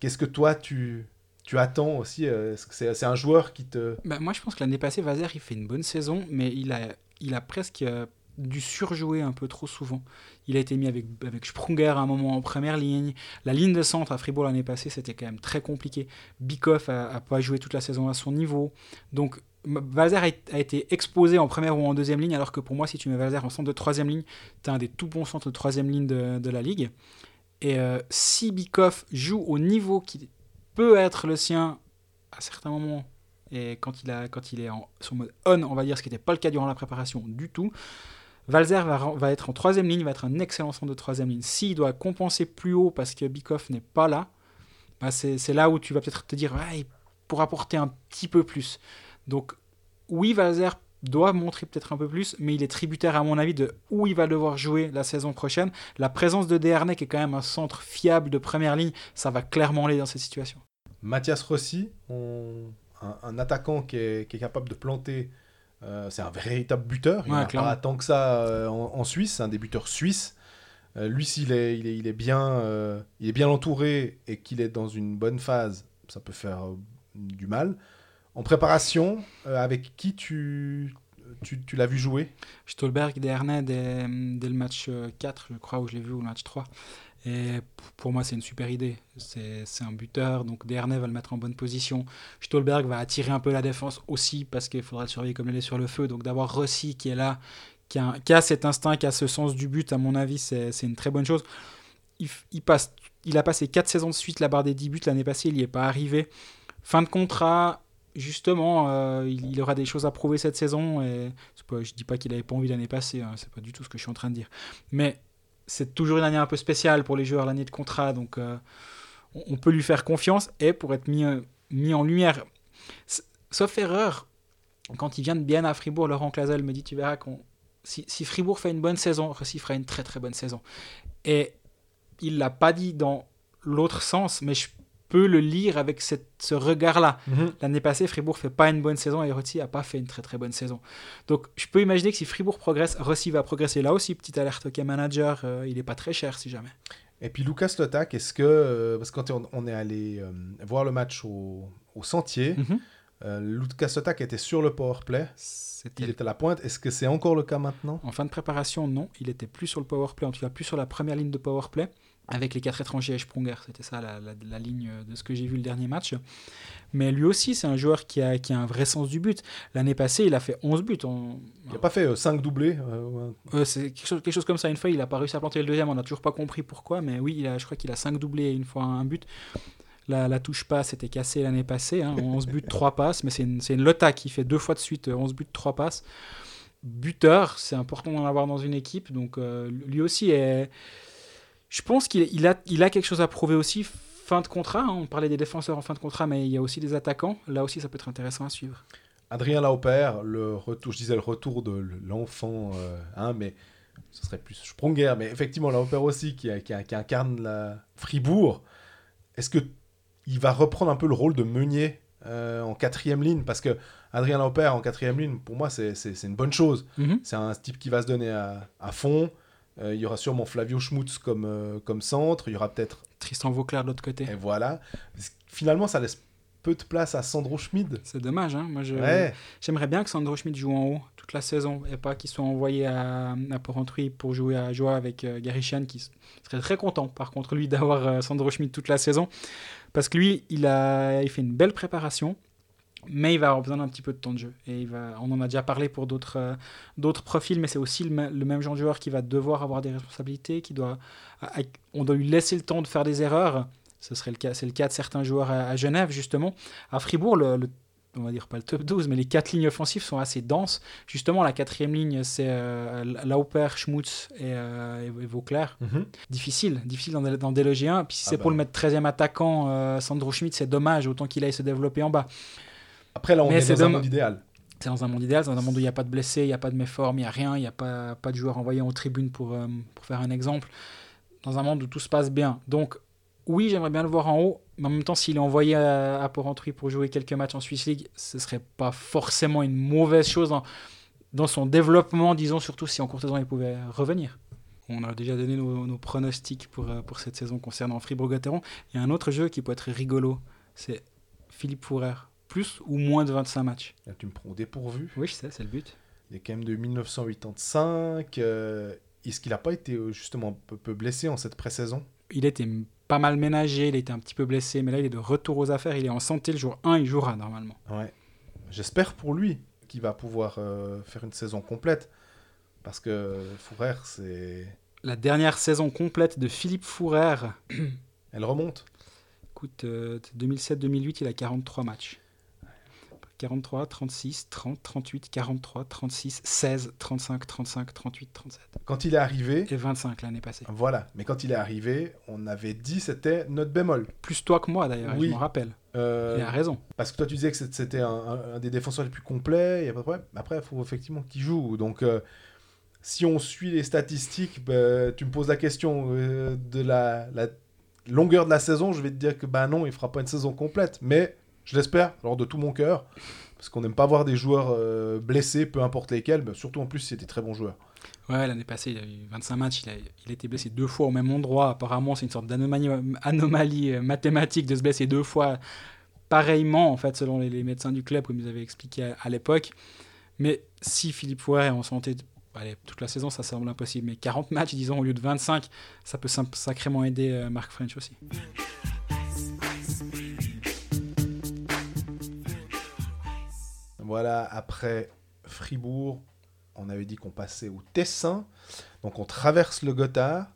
Qu'est-ce que toi, tu, tu attends aussi euh, c'est un joueur qui te... Bah, moi, je pense que l'année passée, Vazer, il fait une bonne saison, mais il a, il a presque euh, dû surjouer un peu trop souvent. Il a été mis avec, avec Sprunger à un moment en première ligne. La ligne de centre à Fribourg l'année passée, c'était quand même très compliqué. Bikoff a, pas joué toute la saison à son niveau. Donc, Valzer a, été exposé en première ou en deuxième ligne, alors que pour moi, si tu mets Valzer en centre de troisième ligne, tu un des tout bons centres de troisième ligne de, la ligue. Et euh, si Bikoff joue au niveau qui peut être le sien à certains moments, et quand il, a, quand il est en, sur mode on, on va dire, ce qui n'était pas le cas durant la préparation du tout, Valzer va, va être en troisième ligne, va être un excellent centre de troisième ligne. S'il doit compenser plus haut parce que Bikoff n'est pas là, bah c'est c'est là où tu vas peut-être te dire, ah, il pourra apporter un petit peu plus. Donc oui, Valzer doit montrer peut-être un peu plus, mais il est tributaire à mon avis de où il va devoir jouer la saison prochaine. La présence de Dernay, qui est quand même un centre fiable de première ligne, ça va clairement l'aider dans cette situation. Mathias Rossi, on- un, un attaquant qui est, qui est capable de planter. euh, c'est un véritable buteur. Il n'y Ouais, a pas tant que ça euh, en, en Suisse. C'est un des buteurs suisses. Euh, lui, s'il est, il est, il est bien, euh, il est bien entouré et qu'il est dans une bonne phase, ça peut faire du mal. En préparation, avec qui tu, tu, tu l'as vu jouer? Stolberg, Dernay, dès, dès le match euh, 4, je crois, où je l'ai vu, ou le match 3. Et pour moi, c'est une super idée. C'est un buteur, donc Dernay va le mettre en bonne position. Stolberg va attirer un peu la défense aussi, parce qu'il faudra le surveiller comme il est sur le feu. Donc d'avoir Rossi qui est là, qui a, cet instinct, qui a ce sens du but, à mon avis, c'est une très bonne chose. Il, a passé 4 saisons de suite la barre des 10 buts l'année passée, il n'y est pas arrivé. Fin de contrat, justement, euh, il, aura des choses à prouver cette saison. Je dis pas qu'il avait pas envie l'année passée, hein, c'est pas du tout ce que je suis en train de dire. Mais c'est toujours une année un peu spéciale pour les joueurs, l'année de contrat, donc euh, on, peut lui faire confiance et pour être mis, euh, mis en lumière. Sauf erreur, quand il vient de bien à Fribourg, Laurent Clazel me dit Tu verras qu'on. Si, si Fribourg fait une bonne saison, Rossi fera une très très bonne saison. Et il l'a pas dit dans l'autre sens, mais je peux le lire avec cette- ce regard-là. L'année passée, Fribourg fait pas une bonne saison et Rossi a pas fait une très très bonne saison. Donc je peux imaginer que si Fribourg progresse, Rossi va progresser. Là aussi, petite alerte OK manager, euh, il est pas très cher si jamais. Et puis Lucas Lotak, est-ce que. euh, parce que quand on, est allé euh, voir le match au, au Sentier, Mhm. euh, Lucas Lotak était sur le powerplay. C'était Il était à la pointe. Est-ce que c'est encore le cas maintenant? En fin de préparation, non, il était plus sur le power play, en tout cas plus sur la première ligne de power play avec les quatre étrangers et Sprunger. C'était ça la, la- la ligne de ce que j'ai vu le dernier match. Mais lui aussi, c'est un joueur qui a, qui a un vrai sens du but. L'année passée, il a fait 11 buts. Il n'a pas fait 5 doublés euh, Euh, c'est quelque chose, quelque chose comme ça. Une fois, il a pas réussi à planter le deuxième. On n'a toujours pas compris pourquoi. Mais oui, il a, je crois qu'il a 5 doublés et une fois un but. La, la touche passe était cassée l'année passée. Hein, 11 buts, 3 passes. Mais c'est une, une Lota qui fait deux fois de suite euh, 11 buts, 3 passes. Buteur, c'est important d'en avoir dans une équipe. Donc euh, lui aussi est. Je pense qu'il il a, il a quelque chose à prouver aussi. Fin de contrat, hein, on parlait des défenseurs en fin de contrat, mais il y a aussi des attaquants. Là aussi, ça peut être intéressant à suivre. Adrien Lauper, le retour, je disais le retour de l'enfant, euh, hein, mais ce serait plus Sprunger, mais effectivement Lauper aussi qui, incarne la Fribourg. Est-ce que il va reprendre un peu le rôle de meunier euh, en quatrième ligne? Parce que Adrien Lauper en quatrième ligne, pour moi, c'est une bonne chose. Mhm. C'est un type qui va se donner à, à fond. Euh, il y aura sûrement Flavio Schmutz comme, euh, comme centre. Il y aura peut-être. Tristan Vauclair de l'autre côté. Et voilà. Finalement, ça laisse peu de place à Sandro Schmid. C'est dommage, hein. Moi, je, Ouais. j'aimerais bien que Sandro Schmidt joue en haut toute la saison et pas qu'il soit envoyé à, à Porrentruy pour jouer à jouer avec euh, Gary Chan, qui serait très content, par contre, lui, d'avoir euh, Sandro Schmidt toute la saison. Parce que lui, il a il fait une belle préparation, mais il va avoir besoin d'un petit peu de temps de jeu. Et il va, on en a déjà parlé pour d'autres, euh, d'autres profils, mais c'est aussi le, le même genre de joueur qui va devoir avoir des responsabilités, qui doit, à- à- on doit lui laisser le temps de faire des erreurs. Ce serait le cas, c'est le cas de certains joueurs à, à Genève, justement. À Fribourg, le, le- on va dire pas le top 12, mais les quatre lignes offensives sont assez denses. Justement, la quatrième ligne, c'est euh, Lauper, Schmutz et, euh, et- Vauclair. Difficile, difficile d'en, déloger un. Puis si Ah c'est bah. pour le mettre 13e attaquant, Sandro Schmidt, c'est dommage, autant qu'il aille se développer en bas. Après, là, on Mais est dans un monde idéal. C'est dans un monde idéal, c'est dans un monde où il n'y a pas de blessés, il n'y a pas de méformes, il n'y a rien, il n'y a pas, pas de joueurs envoyés en tribune pour, euh, pour faire un exemple. dans un monde où tout se passe bien. Donc, oui, j'aimerais bien le voir en haut, mais en même temps, s'il est envoyé à, à Porrentruy pour jouer quelques matchs en Swiss League, ce serait pas forcément une mauvaise chose dans, dans son développement, disons, surtout si en courte saison il pouvait revenir. On a déjà donné nos, nos pronostics pour, euh, pour cette saison concernant Fribourg-Gotteron. Il y a un autre jeu qui peut être rigolo, c'est Philippe Fourer. Plus ou moins de 25 matchs. Là, tu me prends au dépourvu. Oui, je sais, c'est le but. Il est quand même de 1985. euh, Est-ce qu'il n'a pas été euh, justement un peu, peu blessé en cette pré-saison? Il était pas mal ménagé, il était un petit peu blessé, mais là il est de retour aux affaires, il est en santé le jour 1, il jouera normalement. Ouais. J'espère pour lui qu'il va pouvoir euh, faire une saison complète. Parce que Fourer, c'est. La dernière saison complète de Philippe Fourer, Elle remonte. écoute, euh, 2007-2008, il a 43 matchs. 43, 36, 30, 38, 43, 36, 16, 35, 35, 38, 37. Quand il est arrivé, Et 25 l'année passée. voilà. Mais quand il est arrivé, on avait dit c'était notre bémol. Plus toi que moi d'ailleurs, Oui. je m'en rappelle. Euh, Il a raison. Parce que toi, tu disais que c'était un, un- un des défenseurs les plus complets, il n'y a pas de problème. Après, il faut effectivement qu'il joue. Donc, euh, si on suit les statistiques, bah, tu me poses la question euh, de la, la longueur de la saison, je vais te dire que bah non, il fera pas une saison complète. Mais je l'espère, alors de tout mon cœur, parce qu'on n'aime pas voir des joueurs euh, blessés, peu importe lesquels, mais surtout en plus, des très bons joueurs. Ouais, l'année passée, il a eu 25 matchs, il a, été blessé deux fois au même endroit. Apparemment, c'est une sorte d'anomalie anomalie, euh, mathématique de se blesser deux fois pareillement, en fait, selon les, médecins du club, comme ils avaient expliqué à, l'époque. Mais si Philippe Fouret est en santé toute la saison, ça semble impossible. Mais 40 matchs, disons, au lieu de 25, ça peut sacrément aider euh, Marc French aussi. Voilà, après Fribourg, on avait dit qu'on passait au Tessin. Donc on traverse le Gothard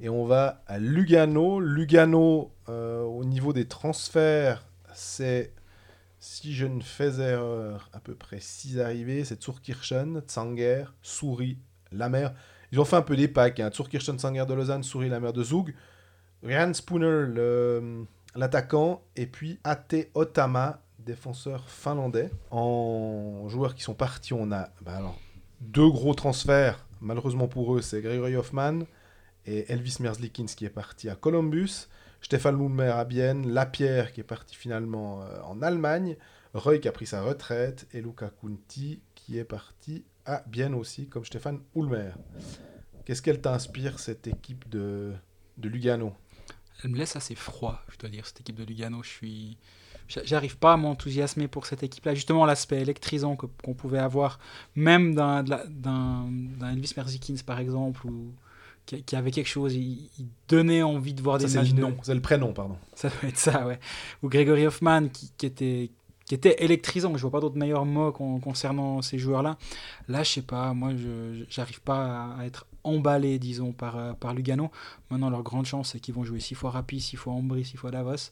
et on va à Lugano. Lugano, euh, au niveau des transferts, c'est, si je ne fais erreur, à peu près 6 arrivées. C'est Zurkirchen, Zanger, Souris, Lamer. Ils ont fait un peu des packs. Hein. Zurkirchen, Zanger de Lausanne, Souris, Lamer de Zug. Ryan Spooner, l'attaquant. Et puis Ate Otama, défenseur finlandais. En joueurs qui sont partis, on a bah deux gros transferts. Malheureusement pour eux, c'est Gregory Hoffman et Elvis Merzlikins qui est parti à Columbus. Stéphane Lulmer à Bienne, Lapierre qui est parti finalement euh, en Allemagne, Roy qui a pris sa retraite et Luca Kunti qui est parti à Bienne aussi, comme Stéphane Ulmer. Qu'est-ce qu'elle t'inspire cette équipe de, de Lugano? Elle me laisse assez froid, je dois dire, cette équipe de Lugano. Je suis, j'arrive pas à m'enthousiasmer pour cette équipe-là. Justement, l'aspect électrisant qu'on pouvait avoir, même d'un, Elvis Merzikins par exemple, ou qui, qui avait quelque chose, il, il donnait envie de voir Ça, des matchs de- c'est le prénom, pardon. Ça doit être ça, ouais. Ou Gregory Hoffman qui, qui était qui était électrisant. Je vois pas d'autres meilleurs mots con- concernant ces joueurs-là. Là, je sais pas, moi, je j'arrive pas à, à être emballé, disons, par, euh, par Lugano. Maintenant, leur grande chance, c'est qu'ils vont jouer six fois Rapid, six fois Ambry, six fois Davos.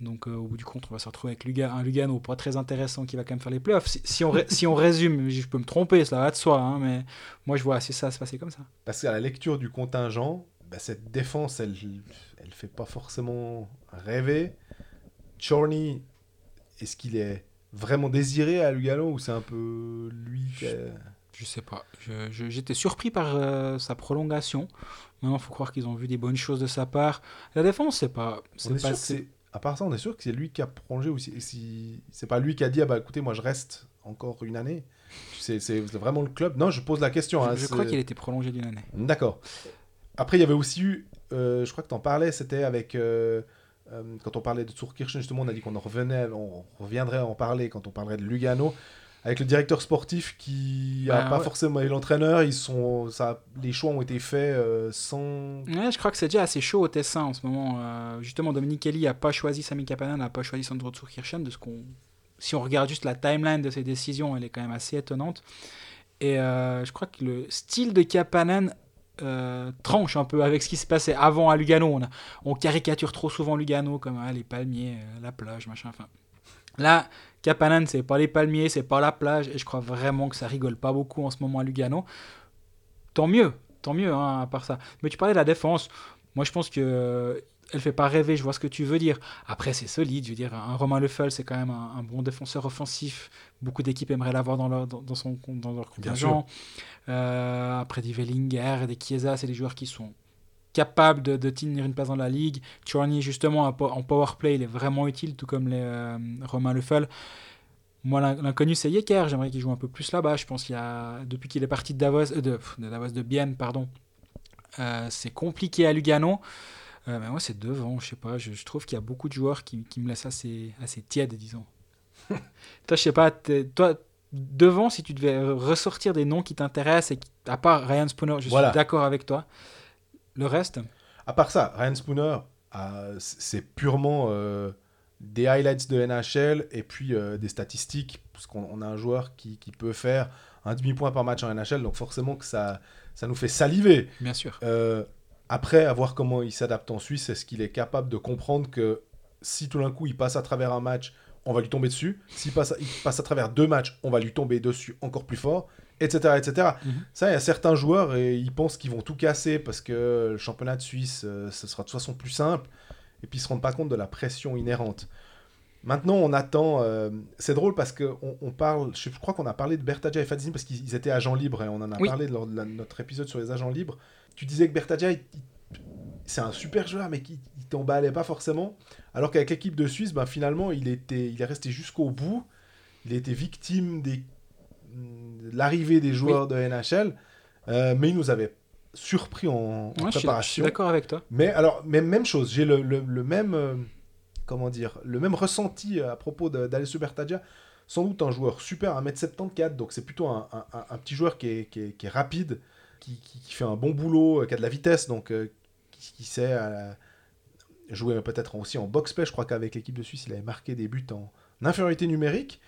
Donc, euh, au bout du compte, on va se retrouver avec un Lugano pas très intéressant qui va quand même faire les playoffs. Si, si on, si on résume, je peux me tromper, cela va de soi, hein, mais moi, je vois assez ça se passer comme ça. Parce qu'à la lecture du contingent, bah, cette défense, elle elle fait pas forcément rêver. Chorny, est-ce qu'il est vraiment désiré à Lugano ou c'est un peu lui qui a- Je sais pas. J'étais surpris par euh, sa prolongation. Maintenant, il faut croire qu'ils ont vu des bonnes choses de sa part. La défense, c'est pas. On C'est est pas sûr que c'est- À part ça, on est sûr que c'est lui qui a prolongé aussi. Et si... C'est pas lui qui a dit ah bah écoutez, moi je reste encore une année. C'est vraiment le club. Non, je pose la question. Je, hein, je crois qu'il était prolongé d'une année. D'accord. Après, il y avait aussi eu, euh, je crois que tu en parlais, c'était avec. euh, euh, quand on parlait de Zurkirchen, justement, on a dit qu'on en revenait, on reviendrait à en parler quand on parlerait de Lugano. Avec le directeur sportif qui a Bah, pas ouais. forcément et l'entraîneur, ils sont, ça, les choix ont été faits euh, sans. Ouais, je crois que c'est déjà assez chaud au Tessin en ce moment. Euh, justement, Dominique Kelly n'a pas choisi Sami Kapanen, n'a pas choisi Sandro Zurkirchen. De ce qu'on... Si on regarde juste la timeline de ses décisions, elle est quand même assez étonnante. Et euh, je crois que le style de Kapanen euh, tranche un peu avec ce qui se passait avant à Lugano. On, a- on caricature trop souvent Lugano comme ah, les palmiers, euh, la plage, machin. Enfin, là, Kapanen, c'est pas les palmiers, c'est pas la plage. Et je crois vraiment que ça rigole pas beaucoup en ce moment à Lugano. Tant mieux, tant mieux, hein, à part ça. Mais tu parlais de la défense. Moi, je pense que euh, elle fait pas rêver. Je vois ce que tu veux dire. Après, c'est solide. Je veux dire, un Romain Leffel, c'est quand même un, un bon défenseur offensif. Beaucoup d'équipes aimeraient l'avoir dans leur, dans, dans son, dans leur contingent. Euh, après, des Wellinger des Chiesa, c'est des joueurs qui sont capable de, de tenir une place dans la ligue. Chorny, justement, en po- en power play, il est vraiment utile, tout comme les, euh, Romain Leffel. Moi, l'in- l'inconnu, c'est Yecker. J'aimerais qu'il joue un peu plus là-bas. Je pense qu'il y a, depuis qu'il est parti de Davos, euh, de, Davos, de Bienne, pardon, euh, c'est compliqué à Lugano. Euh, mais moi, c'est devant, je sais pas. Je, je trouve qu'il y a beaucoup de joueurs qui, qui me laissent assez, assez tiède, disons. toi, je sais pas. Toi, devant, si tu devais ressortir des noms qui t'intéressent, et qui- à part Ryan Spooner, je Voilà. suis d'accord avec toi. Le reste, À part ça, Ryan Spooner, euh, c- c'est purement euh, des highlights de NHL et puis euh, des statistiques, parce qu'on on a un joueur qui, qui peut faire un demi-point par match en NHL, donc forcément que ça, ça nous fait saliver. bien sûr. Euh, après, à voir comment il s'adapte en Suisse, est-ce qu'il est capable de comprendre que si tout d'un coup il passe à travers un match, on va lui tomber dessus. S'il passe, il passe à travers deux matchs, on va lui tomber dessus encore plus fort, etc. etc. Mhm. Ça, il y a certains joueurs et ils pensent qu'ils vont tout casser parce que le championnat de Suisse, euh, ce sera de toute façon plus simple. Et puis ils se rendent pas compte de la pression inhérente. Maintenant, on attend. euh, c'est drôle parce que on, parle. Je crois qu'on a parlé de Bertadia et Fadzini parce qu'ils ils étaient agents libres et on en a Oui. parlé lors de la- notre épisode sur les agents libres. Tu disais que il- il- c'est un super joueur, mais qui t'emballait pas forcément. Alors qu'avec l'équipe de Suisse, ben, finalement, il, était, il est resté jusqu'au bout. Il a été victime des, de l'arrivée des joueurs de NHL, euh, mais il nous avait surpris en, en Ouais, je suis- je suis préparation. d'accord avec toi. Mais alors, même, même chose, j'ai le, le- le même, euh, comment dire, le même ressenti à propos d'Alessio Bertagia. Sans doute un joueur super, 1m74, donc c'est plutôt un, un- un- un petit joueur qui est, qui est- qui est rapide, qui, qui- qui fait un bon boulot, euh, qui a de la vitesse, donc euh, qui, sait jouer peut-être aussi en box-play. Je crois qu'avec l'équipe de Suisse, il avait marqué des buts en infériorité numérique.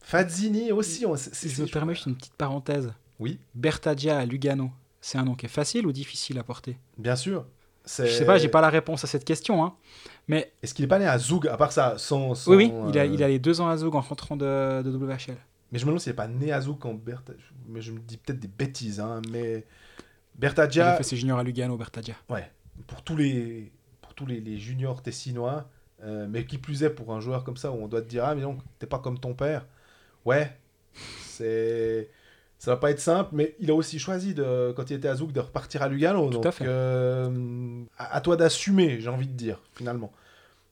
Fazzini aussi. on- Si je me permets juste une petite parenthèse. Oui, Bertadia à Lugano, c'est un nom qui est facile ou difficile à porter? Bien sûr. Je sais pas, j'ai pas la réponse à cette question. Hein. Mais Est-ce qu'il est pas né à Zug, à part ça, sans... sans, oui, oui, il, a, euh, il a les deux ans à Zug en rentrant de, de WHL. Mais je me demande s'il n'est pas né à Zouk quand Berta... Mais je me dis peut-être des bêtises, hein, mais Il a Bertadia, fait ses juniors à Lugano, Bertadia. ouais, pour tous les, pour tous les, les juniors tessinois, euh, mais qui plus est pour un joueur comme ça où on doit te dire ah mais non t'es pas comme ton père, ouais, c'est ça va pas être simple, mais il a aussi choisi de quand il était à Zouk de repartir à Lugano, Tout donc à fait. euh, à, à toi d'assumer, j'ai envie de dire finalement.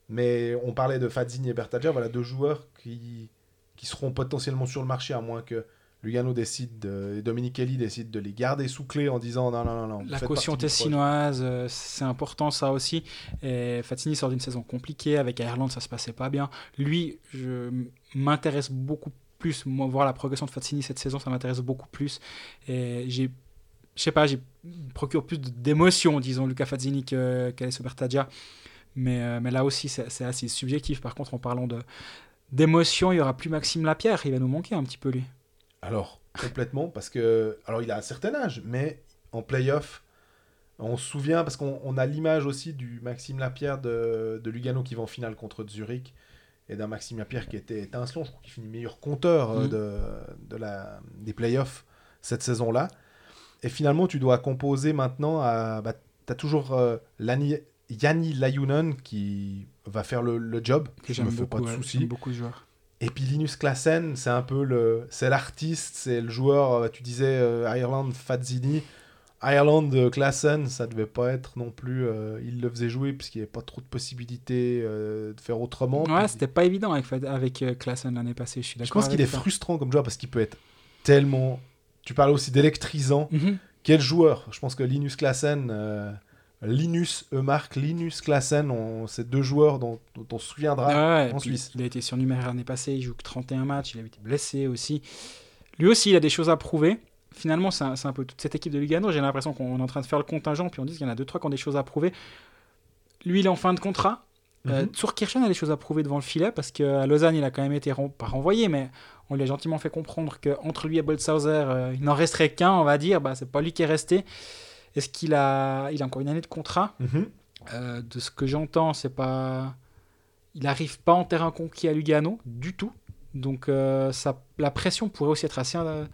Mais on parlait de Fadzini et Bertadia, voilà deux joueurs qui qui seront potentiellement sur le marché à moins que Lugano décide de, et Dominique Kelly décide de les garder sous clé en disant non non non non. La caution tessinoise, euh, c'est important ça aussi. Et Fatini sort d'une saison compliquée. Avec Ireland, ça se passait pas bien. Lui, je m'intéresse beaucoup plus. Moi, voir la progression de Fatini cette saison, ça m'intéresse beaucoup plus. Et j'ai, je sais pas, j'ai procure plus d'émotion, disons, Luca Fazzini que qu'Alessio Bertagia. Mais, euh, mais là aussi, c'est assez subjectif. Par contre, en parlant d'émotion, il y aura plus Maxime Lapierre. Il va nous manquer un petit peu lui. Alors complètement parce que alors il a un certain âge, mais en playoff, on se souvient parce qu'on on a l'image aussi du Maxime Lapierre de, de Lugano qui va en finale contre Zurich et d'un Maxime Lapierre qui était étincelant. Je crois qu'il finit meilleur compteur euh, Mhm. de, de la, des playoffs cette saison-là. Et finalement, tu dois composer maintenant à. Bah, tu as toujours euh, Lani- Yanni Layunen qui va faire le, le job. Que je j'aime me fais beaucoup. pas de ouais, beaucoup. Et puis Linus Klassen, c'est un peu le, c'est l'artiste, c'est le joueur. euh, Tu disais euh, Ireland Fazzini, Ireland euh, Klassen, ça devait pas être non plus. euh, il le faisait jouer puisqu'il n'y avait pas trop de possibilités de faire autrement. Ouais, Puis- c'était pas évident avec, avec Klaassen l'année passée, je suis je d'accord. pense qu'il est frustrant comme joueur parce qu'il peut être tellement. Tu parlais aussi d'électrisant. Mhm. Quel joueur? Je pense que Linus Klassen, Linus Eumark, Linus Klassen, on- c'est deux joueurs dont, dont on se souviendra. Ouais, en Suisse. Il a été surnuméraire l'année passée, il joue que 31 matchs, il avait été blessé aussi. Lui aussi, il a des choses à prouver. Finalement, c'est un, peu toute cette équipe de Lugano. J'ai l'impression qu'on est en train de faire le contingent, puis on dit qu'il y en a deux, trois qui ont des choses à prouver. Lui, il est en fin de contrat. Euh, Mhm. Tsurkirchen a des choses à prouver devant le filet parce qu'à Lausanne, il a quand même été ren- pas renvoyé, mais on lui a gentiment fait comprendre qu'entre lui et Boltzhauser, euh, il n'en resterait qu'un, on va dire. Bah, c'est pas lui qui est resté. Est-ce qu'il a, il a encore une année de contrat? Mhm. euh, de ce que j'entends, c'est pas. Il n'arrive pas en terrain conquis à Lugano, du tout. Donc euh, ça, la pression pourrait aussi être assez, euh,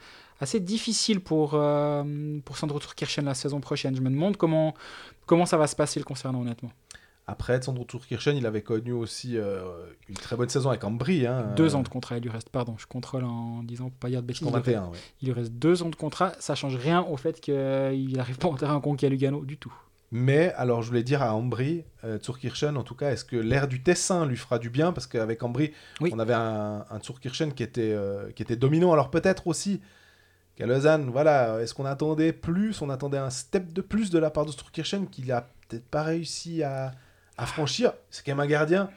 assez difficile pour, euh, pour Sandro Turkirchen la saison prochaine. Je me demande comment, comment ça va se passer le concernant, honnêtement. Après, Sandro Turkirchen, il avait connu aussi euh, une très bonne saison avec Ambry. Hein, Deux euh, ans de contrat, il lui reste, pardon, je contrôle en disant pas dire de bêtises. il lui 21, ouais. Il lui reste deux ans de contrat, ça change rien au fait qu'il n'arrive pas en terrain conquis à Lugano du tout. Mais alors, je voulais dire à Ambry, euh, Zurkirchen, en tout cas, est-ce que l'air du Tessin lui fera du bien? Parce qu'avec Ambry, Oui. on avait un, un Zurkirchen qui était, euh, qui était dominant. Alors peut-être aussi qu'à Lausanne, voilà, est-ce qu'on attendait plus On attendait un step de plus de la part de Zurkirchen qu'il a peut-être pas réussi à, à franchir. C'est quand même un gardien.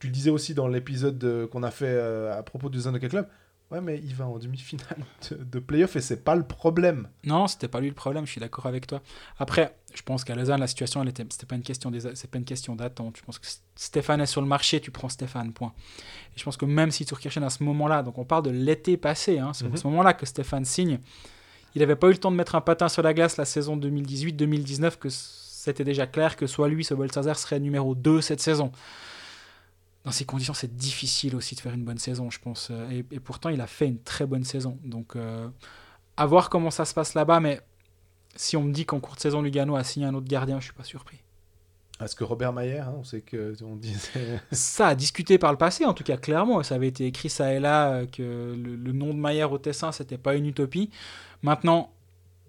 Tu, le disais aussi dans l'épisode euh, qu'on a fait euh, à propos du Hockey Club. Ouais, mais il va en demi-finale de, de playoff et c'est pas le problème. Non, c'était pas lui le problème, je suis d'accord avec toi. Après, je pense qu'à Lausanne, la situation, elle était, c'était pas une question des, c'est pas une question d'attente. Je pense que Stéphane est sur le marché, tu prends Stéphane, point. Et je pense que même si Turkirchen à ce moment-là, donc on parle de l'été passé, hein, c'est Mhm. à ce moment-là que Stéphane signe, il n'avait pas eu le temps de mettre un patin sur la glace la saison 2018-2019, que c'était déjà clair que soit lui, soit Balthazar serait numéro 2 cette saison. Dans ces conditions, c'est difficile aussi de faire une bonne saison, je pense. Euh, Et, et pourtant, il a fait une très bonne saison. Donc, euh, à voir comment ça se passe là-bas, mais si on me dit qu'en cours de saison, Lugano a signé un autre gardien, je suis pas surpris. Est-ce que Robert Mayer, hein, on sait que on disait. Ça a discuté par le passé, en tout cas clairement. Ça avait été écrit ça et là euh, que le, le nom de Maillard au Tessin, c'était pas une utopie. Maintenant,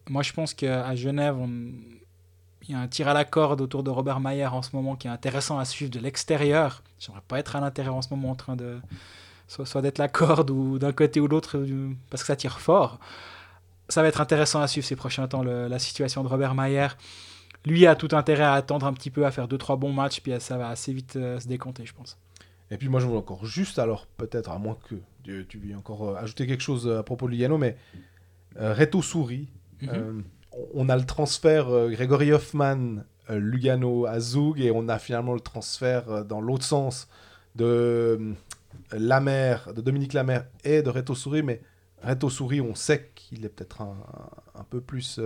moi je pense qu'à Genève, on- il y a un tir à la corde autour de Robert Maillard en ce moment qui est intéressant à suivre de l'extérieur. J'aimerais pas être à l'intérieur en ce moment en train de soit, soit d'être la corde ou d'un côté ou l'autre euh, parce que ça tire fort. Ça va être intéressant à suivre ces prochains temps le- la situation de Robert Maillard. Lui a tout intérêt à attendre un petit peu, à faire 2-3 bons matchs, puis ça va assez vite euh, se décompter, je pense. Et puis moi je voulais encore juste, alors peut-être, à moins que tu, tu veuilles encore euh, ajouter quelque chose à propos de Lugano, mais euh, Reto Souris, Mhm. euh, on a le transfert euh, Grégory Hoffman, euh, Lugano à Zug, et on a finalement le transfert euh, dans l'autre sens de de Dominique Lamère et de Reto Souris, mais Reto Souris, on sait qu'il est peut-être un, peu plus,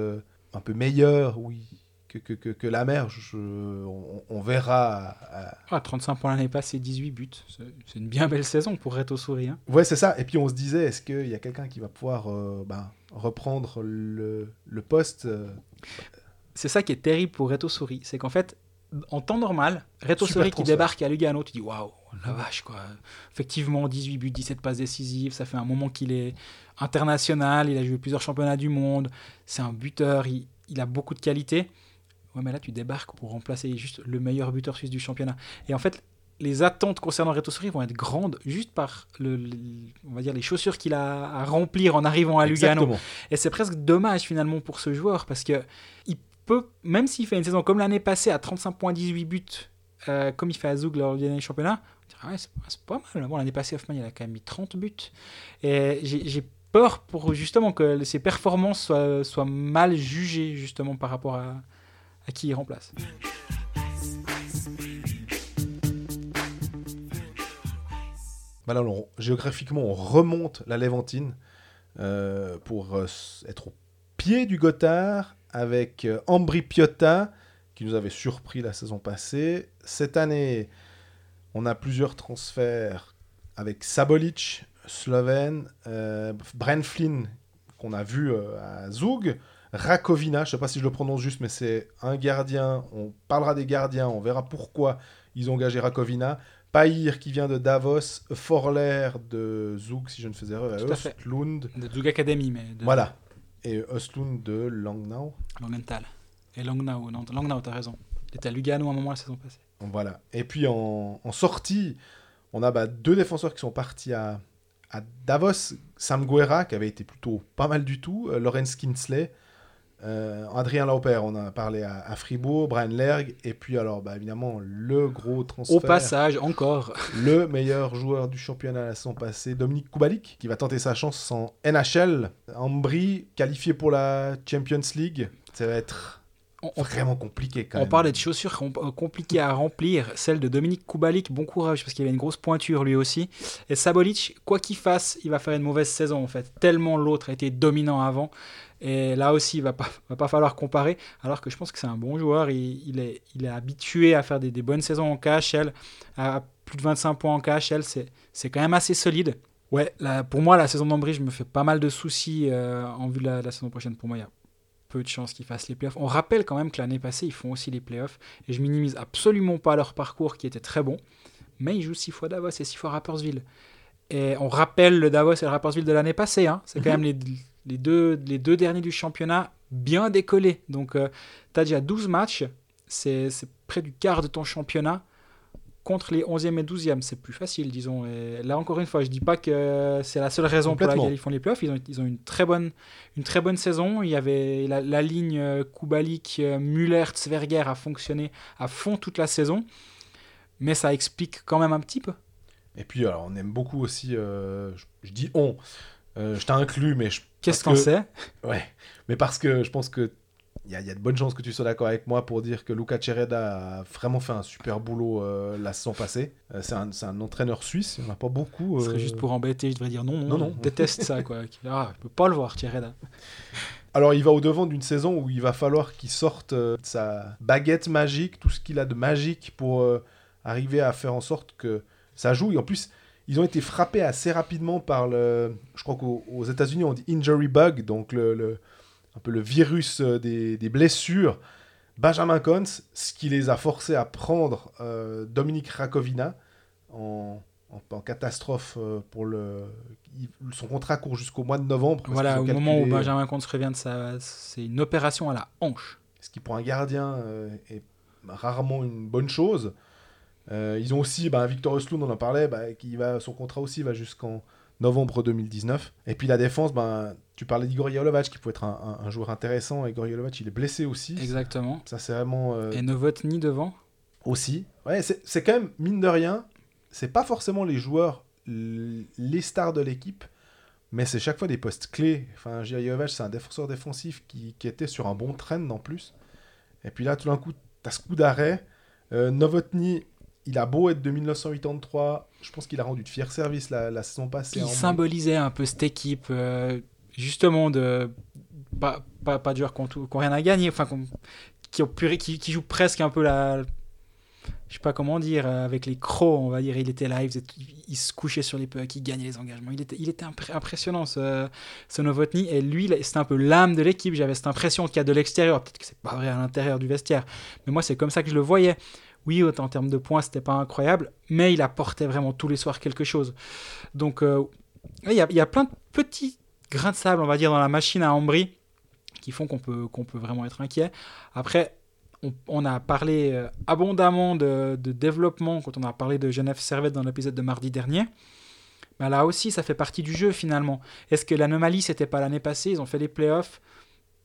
un peu meilleur, oui, que, que, que, que Lamère. Je, on, on verra à- Ah, 35 points l'année passée, 18 buts. C'est une bien belle saison pour Reto Souris. hein. Ouais, c'est ça. Et puis on se disait, est-ce qu'il y a quelqu'un qui va pouvoir euh, ben, reprendre le, le poste euh, C'est ça qui est terrible pour Reto Souris. C'est qu'en fait, en temps normal, Reto Super Souris qui débarque à Lugano, tu dis waouh, la vache quoi. Effectivement, 18 buts, 17 passes décisives. Ça fait un moment qu'il est international. Il a joué plusieurs championnats du monde. C'est un buteur. Il, il a beaucoup de qualité. Ouais, mais là, tu débarques pour remplacer juste le meilleur buteur suisse du championnat. Et en fait, les attentes concernant Reto Souris vont être grandes juste par le, le- on va dire les chaussures qu'il a à remplir en arrivant à Lugano. Exactement. Et c'est presque dommage finalement pour ce joueur parce que il peut, même s'il fait une saison comme l'année passée à 35 points, 18 buts, euh, comme il fait à Zug lors du dernier championnat, on dirait, ouais, c'est pas- mal. Bon, l'année passée, Hoffman, il a quand même mis 30 buts. Et j'ai j'ai peur pour justement que ses performances soient, soient mal jugées justement par rapport à, à qui il remplace. Bah géographiquement, on remonte la Léventine euh, pour euh, être au pied du Gothard avec euh, Ambri Piotta qui nous avait surpris la saison passée. Cette année, on a plusieurs transferts avec Sabolic, Slovène, euh, Bren Flynn qu'on a vu à Zug, Rakovina, je ne sais pas si je le prononce juste, mais c'est un gardien. On parlera des gardiens, on verra pourquoi ils ont engagé Rakovina. Païr qui vient de Davos, Forler de Zug, si je ne fais erreur, Tout à fait. Östlund. De Zug Academy, mais de Voilà. Et Östlund de Langnau. Langenthal. Et Langnau, non, Langnau, t'as raison. Il était à Lugano à un moment la saison passée. Voilà. Et puis en, en sortie, on a bah, deux défenseurs qui sont partis à, à Davos. Sam Guerra, qui avait été plutôt pas mal du tout. euh, Lorenz Kinsley. Euh, Adrien Lauper, on en a parlé à, à Fribourg. Brian Lerg. Et puis alors, bah, évidemment, le gros transfert. Au passage, encore. le meilleur joueur du championnat la saison passée, Dominique Kubalik, qui va tenter sa chance en NHL. Ambry, qualifié pour la Champions League. Ça va être On, on- vraiment compliqué quand on même. parlait de chaussures euh, compliquées à remplir. Celle de Dominique Kubalik, bon courage parce qu'il avait une grosse pointure lui aussi. Et Sabolic, quoi qu'il fasse, il va faire une mauvaise saison en fait. Tellement l'autre a été dominant avant. Et là aussi, il va pas, va pas falloir comparer. Alors que je pense que c'est un bon joueur. Il, il est, il est habitué à faire des, des bonnes saisons en KHL. À plus de 25 points en KHL, c'est c'est quand même assez solide. Ouais, là, pour moi, la saison d'Ambry, je me fais pas mal de soucis euh, en vue de la, la saison prochaine. Pour moi, il y a peu de chances qu'ils fassent les playoffs. On rappelle quand même que l'année passée, ils font aussi les playoffs. Et je minimise absolument pas leur parcours qui était très bon. Mais ils jouent six fois Davos et six fois Rappersville. Et on rappelle le Davos et le Rappersville de l'année passée. hein. C'est quand même les, les deux, les deux derniers du championnat bien décollés. Donc, tu as déjà 12 matchs, c'est près du quart de ton championnat contre les 11e et 12e. C'est plus facile, disons. Et là, encore une fois, je dis pas que c'est la seule raison pour laquelle ils font les playoffs. Ils ont, ils ont une, très bonne, une très bonne saison. Il y avait la, ligne euh, Kubalik, euh, Müller, Zwerger a fonctionné à fond toute la saison. Mais ça explique quand même un petit peu. Et puis, alors, on aime beaucoup aussi, euh, je, dis on, je t'inclus, mais je. Qu'est-ce qu'on sait Ouais, mais parce que je pense que il y, a de bonnes chances que tu sois d'accord avec moi pour dire que Luca Cereda a vraiment fait un super boulot euh, la saison passée. Euh, c'est un, entraîneur suisse, il n'y en a pas beaucoup. Ce serait euh. juste pour embêter, je devrais dire non, non, non. déteste ça. Quoi. Ah, je peux pas le voir, Cereda. Alors il va au-devant d'une saison où il va falloir qu'il sorte sa baguette magique, tout ce qu'il a de magique pour arriver à faire en sorte que ça joue. Et en plus, ils ont été frappés assez rapidement par le... Je crois qu'aux États-Unis on dit injury bug, donc le un peu le virus euh, des, blessures. Benjamin Cons, ce qui les a forcés à prendre euh, Dominique Rakovina en, catastrophe euh, pour le. son contrat court jusqu'au mois de novembre. Voilà, au moment où Benjamin Cons revient de sa. C'est une opération à la hanche. Ce qui pour un gardien est rarement une bonne chose. Ils ont aussi bah, Victor Oslund, on en parlait, bah, qui va, son contrat aussi va jusqu'en novembre 2019. Et puis la défense, ben, tu parlais d'Igor Yolovac qui peut être un, joueur intéressant. Igor Yolovac, il est blessé aussi. Exactement. Ça, c'est vraiment. Euh... Et Novotny devant Aussi. Ouais, c'est quand même, mine de rien, c'est pas forcément les joueurs, les stars de l'équipe, mais c'est chaque fois des postes clés. Enfin, Jolovac, c'est un défenseur défensif qui, qui, était sur un bon trend en plus. Et puis là, tout d'un coup, t'as ce coup d'arrêt. Euh, Novotny, il a beau être de 1983, je pense qu'il a rendu de fiers services la, saison passée. Il symbolisait un peu cette équipe, euh, justement, de pas, pas, pas de joueurs qui rien à gagner, enfin, qui, qui, qui, jouent presque un peu la. Je sais pas comment dire, euh, avec les crocs, on va dire, il était là, il, se couchait sur les pucks, il gagnait les engagements. Il était, il était impressionnant, ce, ce Novotny. Et lui, c'était un peu l'âme de l'équipe. J'avais cette impression qu'il y a de l'extérieur. Peut-être que c'est pas vrai à l'intérieur du vestiaire. Mais moi, c'est comme ça que je le voyais. Oui, en termes de points, c'était pas incroyable, mais il apportait vraiment tous les soirs quelque chose. Donc, euh, il y, a, plein de petits grains de sable, on va dire, dans la machine à Ambry qui font qu'on peut, vraiment être inquiet. Après, on, a parlé euh, abondamment de, développement quand on a parlé de Genève Servette dans l'épisode de mardi dernier. Mais là aussi, ça fait partie du jeu finalement. Est-ce que l'anomalie, c'était pas l'année passée? Ils ont fait les playoffs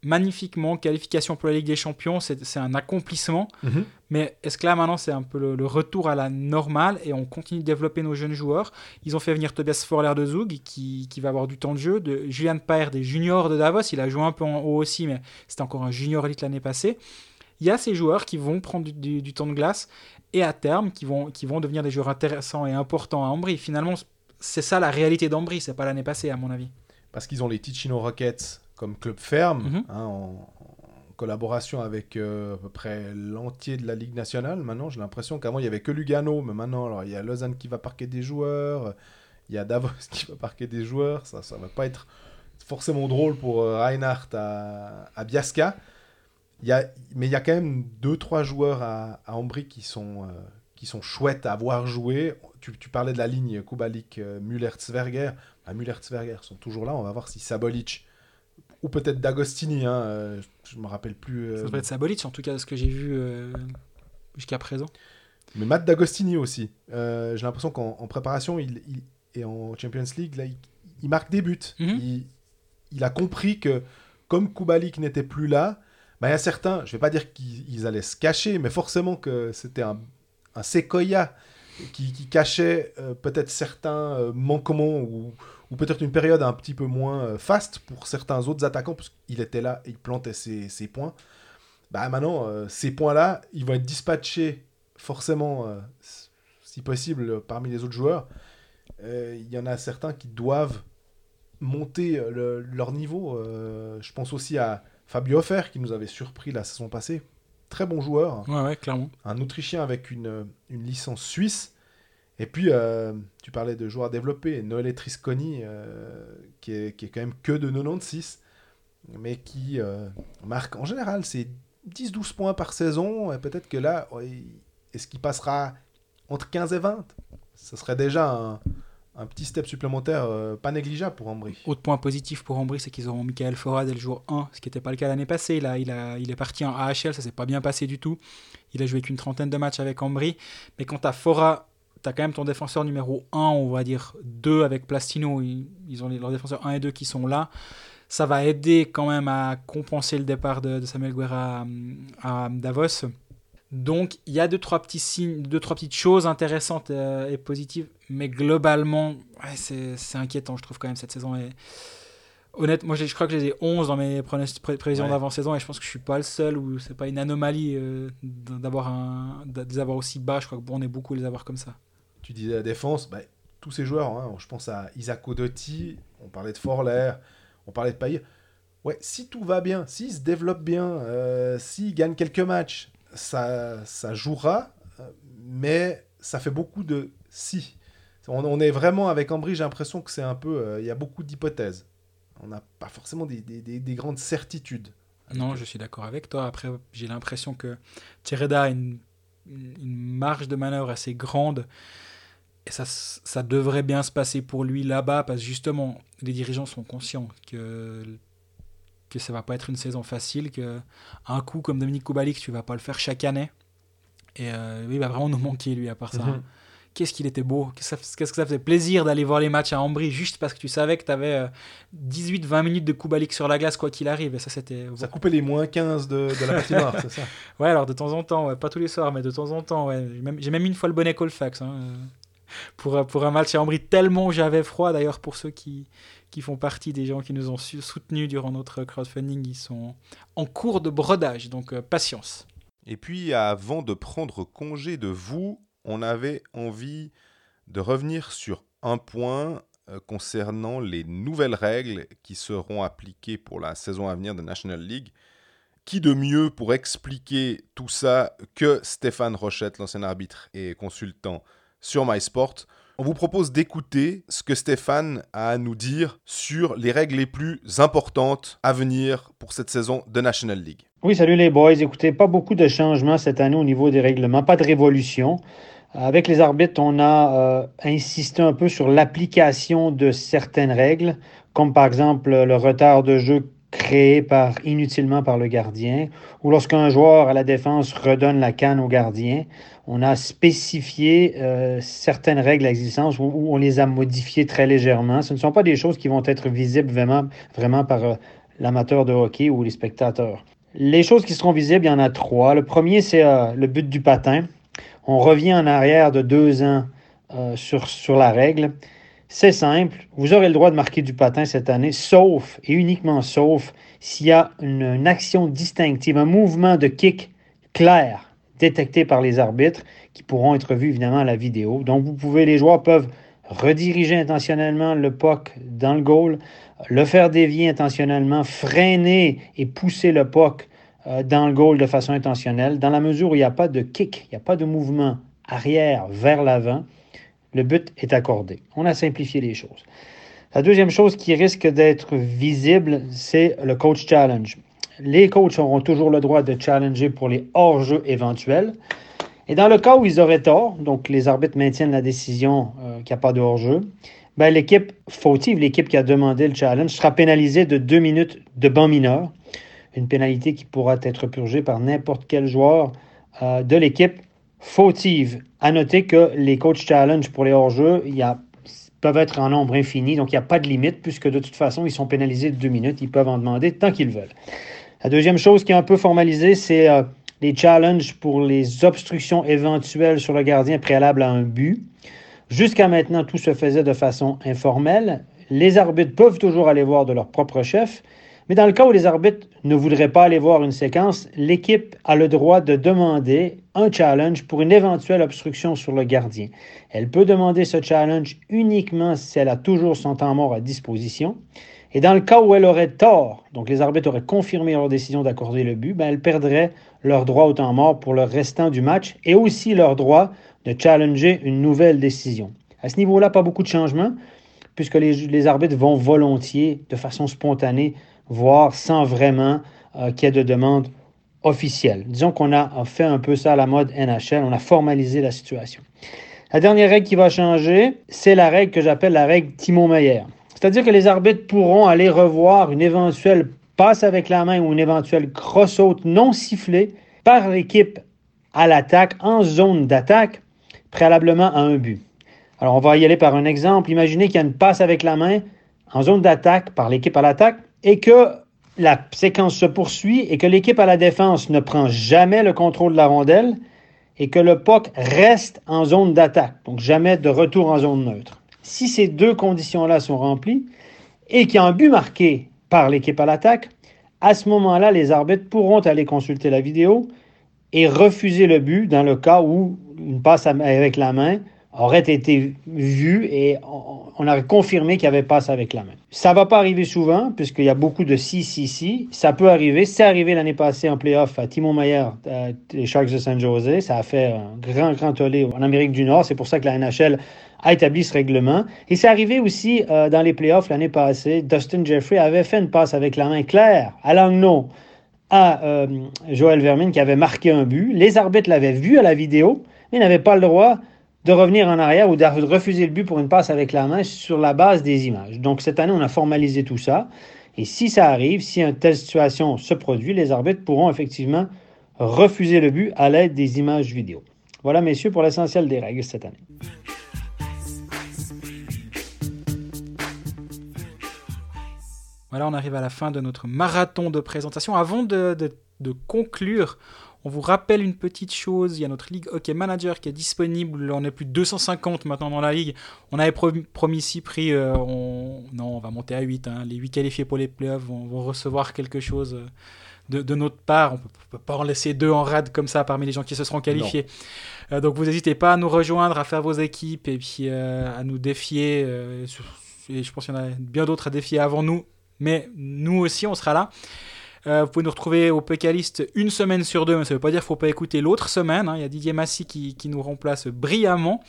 magnifiquement, qualification pour la Ligue des Champions, c'est un accomplissement. Mhm. Mais est-ce que là maintenant c'est un peu le, retour à la normale et on continue de développer nos jeunes joueurs? Ils ont fait venir Tobias Forler de Zug qui, qui, va avoir du temps de jeu, de Julian Paer des juniors de Davos, il a joué un peu en haut aussi, mais c'était encore un junior élite l'année passée. Il y a ces joueurs qui vont prendre du, temps de glace et à terme qui vont, qui vont devenir des joueurs intéressants et importants à Ambry. Finalement, c'est ça la réalité d'Ambry, c'est pas l'année passée à mon avis. Parce qu'ils ont les Ticino Rockets comme club ferme, mhm. hein, en, collaboration avec euh, à peu près l'entier de la Ligue nationale. Maintenant, j'ai l'impression qu'avant, il n'y avait que Lugano, mais maintenant, alors, il y a Lausanne qui va parquer des joueurs, il y a Davos qui va parquer des joueurs. Ça ne va pas être forcément drôle pour euh, Reinhardt à, à Biasca. Il y a, mais il y a quand même deux trois joueurs à, à Ambry qui sont, euh, qui sont chouettes à voir jouer. Tu, tu parlais de la ligne Kubalik, Müller-Zwerger. Bah, Müller-Zwerger sont toujours là. On va voir si Sabolic ou peut-être D'Agostini, hein, euh, je ne me rappelle plus. Ça doit être Sabolic, en tout cas, de ce que j'ai vu euh, jusqu'à présent. Mais Matt D'Agostini aussi. Euh, j'ai l'impression qu'en préparation il, et en Champions League, là, il, marque des buts. Mhm. il, a compris que, comme Kubalik n'était plus là, bah, il y a certains, je ne vais pas dire qu'ils allaient se cacher, mais forcément que c'était un, un Sequoia qui, qui cachait peut-être certains manquements ou ou peut-être une période un petit peu moins euh, faste pour certains autres attaquants, parce qu'il était là et il plantait ses, points. Bah maintenant, euh, ces points-là, ils vont être dispatchés forcément, euh, si possible, parmi les autres joueurs. Il y en a certains qui doivent monter leur niveau. je pense aussi à Fabio Offer, qui nous avait surpris la saison passée. Très bon joueur. Ouais, ouais, clairement. Un Autrichien avec une, une licence suisse. Et puis, euh, tu parlais de joueurs développés. Noël Trisconi, euh, qui, est, qui, est, quand même que de 96, mais qui euh, marque en général c'est 10-12 points par saison. Et peut-être que là, est-ce qu'il passera entre 15 et 20 Ce serait déjà un, petit step supplémentaire pas négligeable pour Ambry. Autre point positif pour Ambry, c'est qu'ils auront Michael Fora dès le jour 1, ce qui n'était pas le cas l'année passée. Là, il, a, il est parti en AHL, ça s'est pas bien passé du tout. Il a joué qu'une trentaine de matchs avec Ambry. Mais quand tu as Fora, tu as quand même ton défenseur numéro 1, on va dire 2 avec Plastino. Ils, ont leurs défenseurs 1 et 2 qui sont là. Ça va aider quand même à compenser le départ de, Samuel Guerra à Davos. Donc il y a deux trois petits signes, deux trois petites choses intéressantes euh, et positives, mais globalement, c'est inquiétant, je trouve quand même cette saison. Est... Honnêtement, moi je crois que j'ai 11 dans mes prévisions d'avant-saison et je pense que je suis pas le seul ou c'est pas une anomalie euh, d'avoir un, des avoir aussi bas. Je crois que bon, on est beaucoup à les avoir comme ça. Tu disais la défense, bah, tous ces joueurs, hein, je pense à Isaac Odotti, on parlait de Forler, on parlait de Payet. Ouais, si tout va bien, s'il se développe bien, euh, s'il gagne quelques matchs, ça, ça jouera, mais ça fait beaucoup de si. On, est vraiment avec Ambry, j'ai l'impression que c'est un peu. Euh, il y a beaucoup d'hypothèses. On n'a pas forcément des, des, grandes certitudes. Non, je suis d'accord avec toi. Après, j'ai l'impression que Tireda a une, une, marge de manœuvre assez grande. Et ça, ça devrait bien se passer pour lui là-bas, parce que justement, les dirigeants sont conscients que que ça va pas être une saison facile, que un coup comme Dominique Koubalik, tu vas pas le faire chaque année. Et euh, il va vraiment nous manquer, lui, à part ça. Mhm. Qu'est-ce qu'il était beau. Qu'est-ce que ça faisait plaisir d'aller voir les matchs à Ambry juste parce que tu savais que tu avais 18-20 euh, minutes de Koubalik sur la glace, quoi qu'il arrive. Et ça, c'était. Ça coupait les moins 15 de, de la patinoire, c'est ça Ouais, alors de temps en temps, pas tous les soirs, mais de temps en temps, ouais. J'ai même, une fois le bonnet Colfax. Hein, pour, pour un match à Ambry, tellement j'avais froid, d'ailleurs, pour ceux qui, qui font partie des gens qui nous ont soutenus durant notre crowdfunding. Ils sont en cours de brodage, donc euh, patience. Et puis, avant de prendre congé de vous, on avait envie de revenir sur un point euh, concernant les nouvelles règles qui seront appliquées pour la saison à venir de National League. Qui de mieux pour expliquer tout ça que Stéphane Rochette, l'ancien arbitre et consultant sur MySport on vous propose d'écouter ce que Stéphane a à nous dire sur les règles les plus importantes à venir pour cette saison de National League. Oui, salut les boys. Écoutez, pas beaucoup de changements cette année au niveau des règlements, pas de révolution. Avec les arbitres, on a euh, insisté un peu sur l'application de certaines règles, comme par exemple le retard de jeu créé inutilement par le gardien, ou lorsqu'un joueur à la défense redonne la canne au gardien on a spécifié euh, certaines règles existantes ou, on les a modifiées très légèrement. Ce ne sont pas des choses qui vont être visibles vraiment, par euh, l'amateur de hockey ou les spectateurs. Les choses qui seront visibles, il y en a trois. Le premier, c'est euh, le but du patin. On revient en arrière de deux ans sur, sur la règle. C'est simple, vous aurez le droit de marquer du patin cette année, sauf et uniquement sauf s'il y a une action distinctive, un mouvement de kick clair détectés par les arbitres qui pourront être vus évidemment à la vidéo. Donc vous pouvez, les joueurs peuvent rediriger intentionnellement le puck dans le goal, le faire dévier intentionnellement, freiner et pousser le puck euh, dans le goal de façon intentionnelle. Dans la mesure où il n'y a pas de kick, il n'y a pas de mouvement arrière vers l'avant, le but est accordé. On a simplifié les choses. La deuxième chose qui risque d'être visible, c'est le coach challenge les coachs auront toujours le droit de challenger pour les hors-jeux éventuels. Et dans le cas où ils auraient tort, donc les arbitres maintiennent la décision euh, qu'il n'y a pas de hors-jeu, ben, l'équipe fautive, l'équipe qui a demandé le challenge, sera pénalisée de deux minutes de banc mineur, une pénalité qui pourra être purgée par n'importe quel joueur euh, de l'équipe fautive. À noter que les coachs challenge pour les hors-jeux, il y a peuvent être en nombre infini, donc il n'y a pas de limite, puisque de toute façon, ils sont pénalisés de deux minutes, ils peuvent en demander tant qu'ils veulent. La deuxième chose qui est un peu formalisée, c'est euh, les challenges pour les obstructions éventuelles sur le gardien préalable à un but. Jusqu'à maintenant, tout se faisait de façon informelle. Les arbitres peuvent toujours aller voir de leur propre chef, mais dans le cas où les arbitres ne voudraient pas aller voir une séquence, l'équipe a le droit de demander un challenge pour une éventuelle obstruction sur le gardien. Elle peut demander ce challenge uniquement si elle a toujours son temps mort à disposition. Et dans le cas où elle aurait tort, donc les arbitres auraient confirmé leur décision d'accorder le but, ben elles perdraient leur droit au temps mort pour le restant du match et aussi leur droit de challenger une nouvelle décision. À ce niveau-là, pas beaucoup de changements, puisque les, arbitres vont volontiers, de façon spontanée, voir sans vraiment euh, qu'il y ait de demande officielle. Disons qu'on a fait un peu ça à la mode NHL, on a formalisé la situation. La dernière règle qui va changer, c'est la règle que j'appelle la règle Timon Meyer. C'est-à-dire que les arbitres pourront aller revoir une éventuelle passe avec la main ou une éventuelle cross-haute non sifflée par l'équipe à l'attaque en zone d'attaque préalablement à un but. Alors, on va y aller par un exemple. Imaginez qu'il y a une passe avec la main en zone d'attaque par l'équipe à l'attaque et que la séquence se poursuit et que l'équipe à la défense ne prend jamais le contrôle de la rondelle et que le POC reste en zone d'attaque, donc jamais de retour en zone neutre. Si ces deux conditions-là sont remplies et qu'il y a un but marqué par l'équipe à l'attaque, à ce moment-là, les arbitres pourront aller consulter la vidéo et refuser le but dans le cas où une passe avec la main aurait été vue et on aurait confirmé qu'il y avait passe avec la main. Ça ne va pas arriver souvent, puisqu'il y a beaucoup de si, si, si. Ça peut arriver. C'est arrivé l'année passée en playoff à Timon Mayer, les Sharks de San Jose. Ça a fait un grand, grand tollé en Amérique du Nord. C'est pour ça que la NHL a établi ce règlement. Et c'est arrivé aussi euh, dans les playoffs l'année passée. Dustin Jeffrey avait fait une passe avec la main claire à Langno à euh, Joël Vermin qui avait marqué un but. Les arbitres l'avaient vu à la vidéo, mais n'avaient pas le droit de revenir en arrière ou de refuser le but pour une passe avec la main sur la base des images. Donc cette année, on a formalisé tout ça. Et si ça arrive, si une telle situation se produit, les arbitres pourront effectivement refuser le but à l'aide des images vidéo. Voilà, messieurs, pour l'essentiel des règles cette année. Voilà, on arrive à la fin de notre marathon de présentation. Avant de, conclure, on vous rappelle une petite chose, il y a notre Ligue Hockey Manager qui est disponible, on est plus de 250 maintenant dans la Ligue. On avait promis, ici prix, euh, on... non, on va monter à 8. Hein. Les 8 qualifiés pour les playoffs vont, recevoir quelque chose euh, de, notre part. On ne peut pas en laisser deux en rade comme ça parmi les gens qui se seront qualifiés. Euh, donc vous n'hésitez pas à nous rejoindre, à faire vos équipes et puis à nous défier. et je pense qu'il y en a bien d'autres à défier avant nous mais nous aussi, on sera là. Euh, vous pouvez nous retrouver au Pécaliste une semaine sur deux, mais ça ne veut pas dire qu'il ne faut pas écouter l'autre semaine. Hein. Il y a Didier Massy qui, nous remplace brillamment.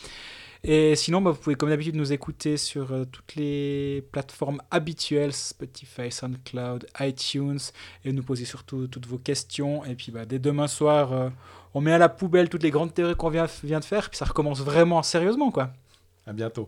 Et sinon, bah, vous pouvez comme d'habitude nous écouter sur euh, toutes les plateformes habituelles, Spotify, SoundCloud, iTunes, et nous poser surtout toutes vos questions. Et puis bah, dès demain soir, euh, on met à la poubelle toutes les grandes théories qu'on vient, vient de faire, puis ça recommence vraiment sérieusement. quoi. À bientôt.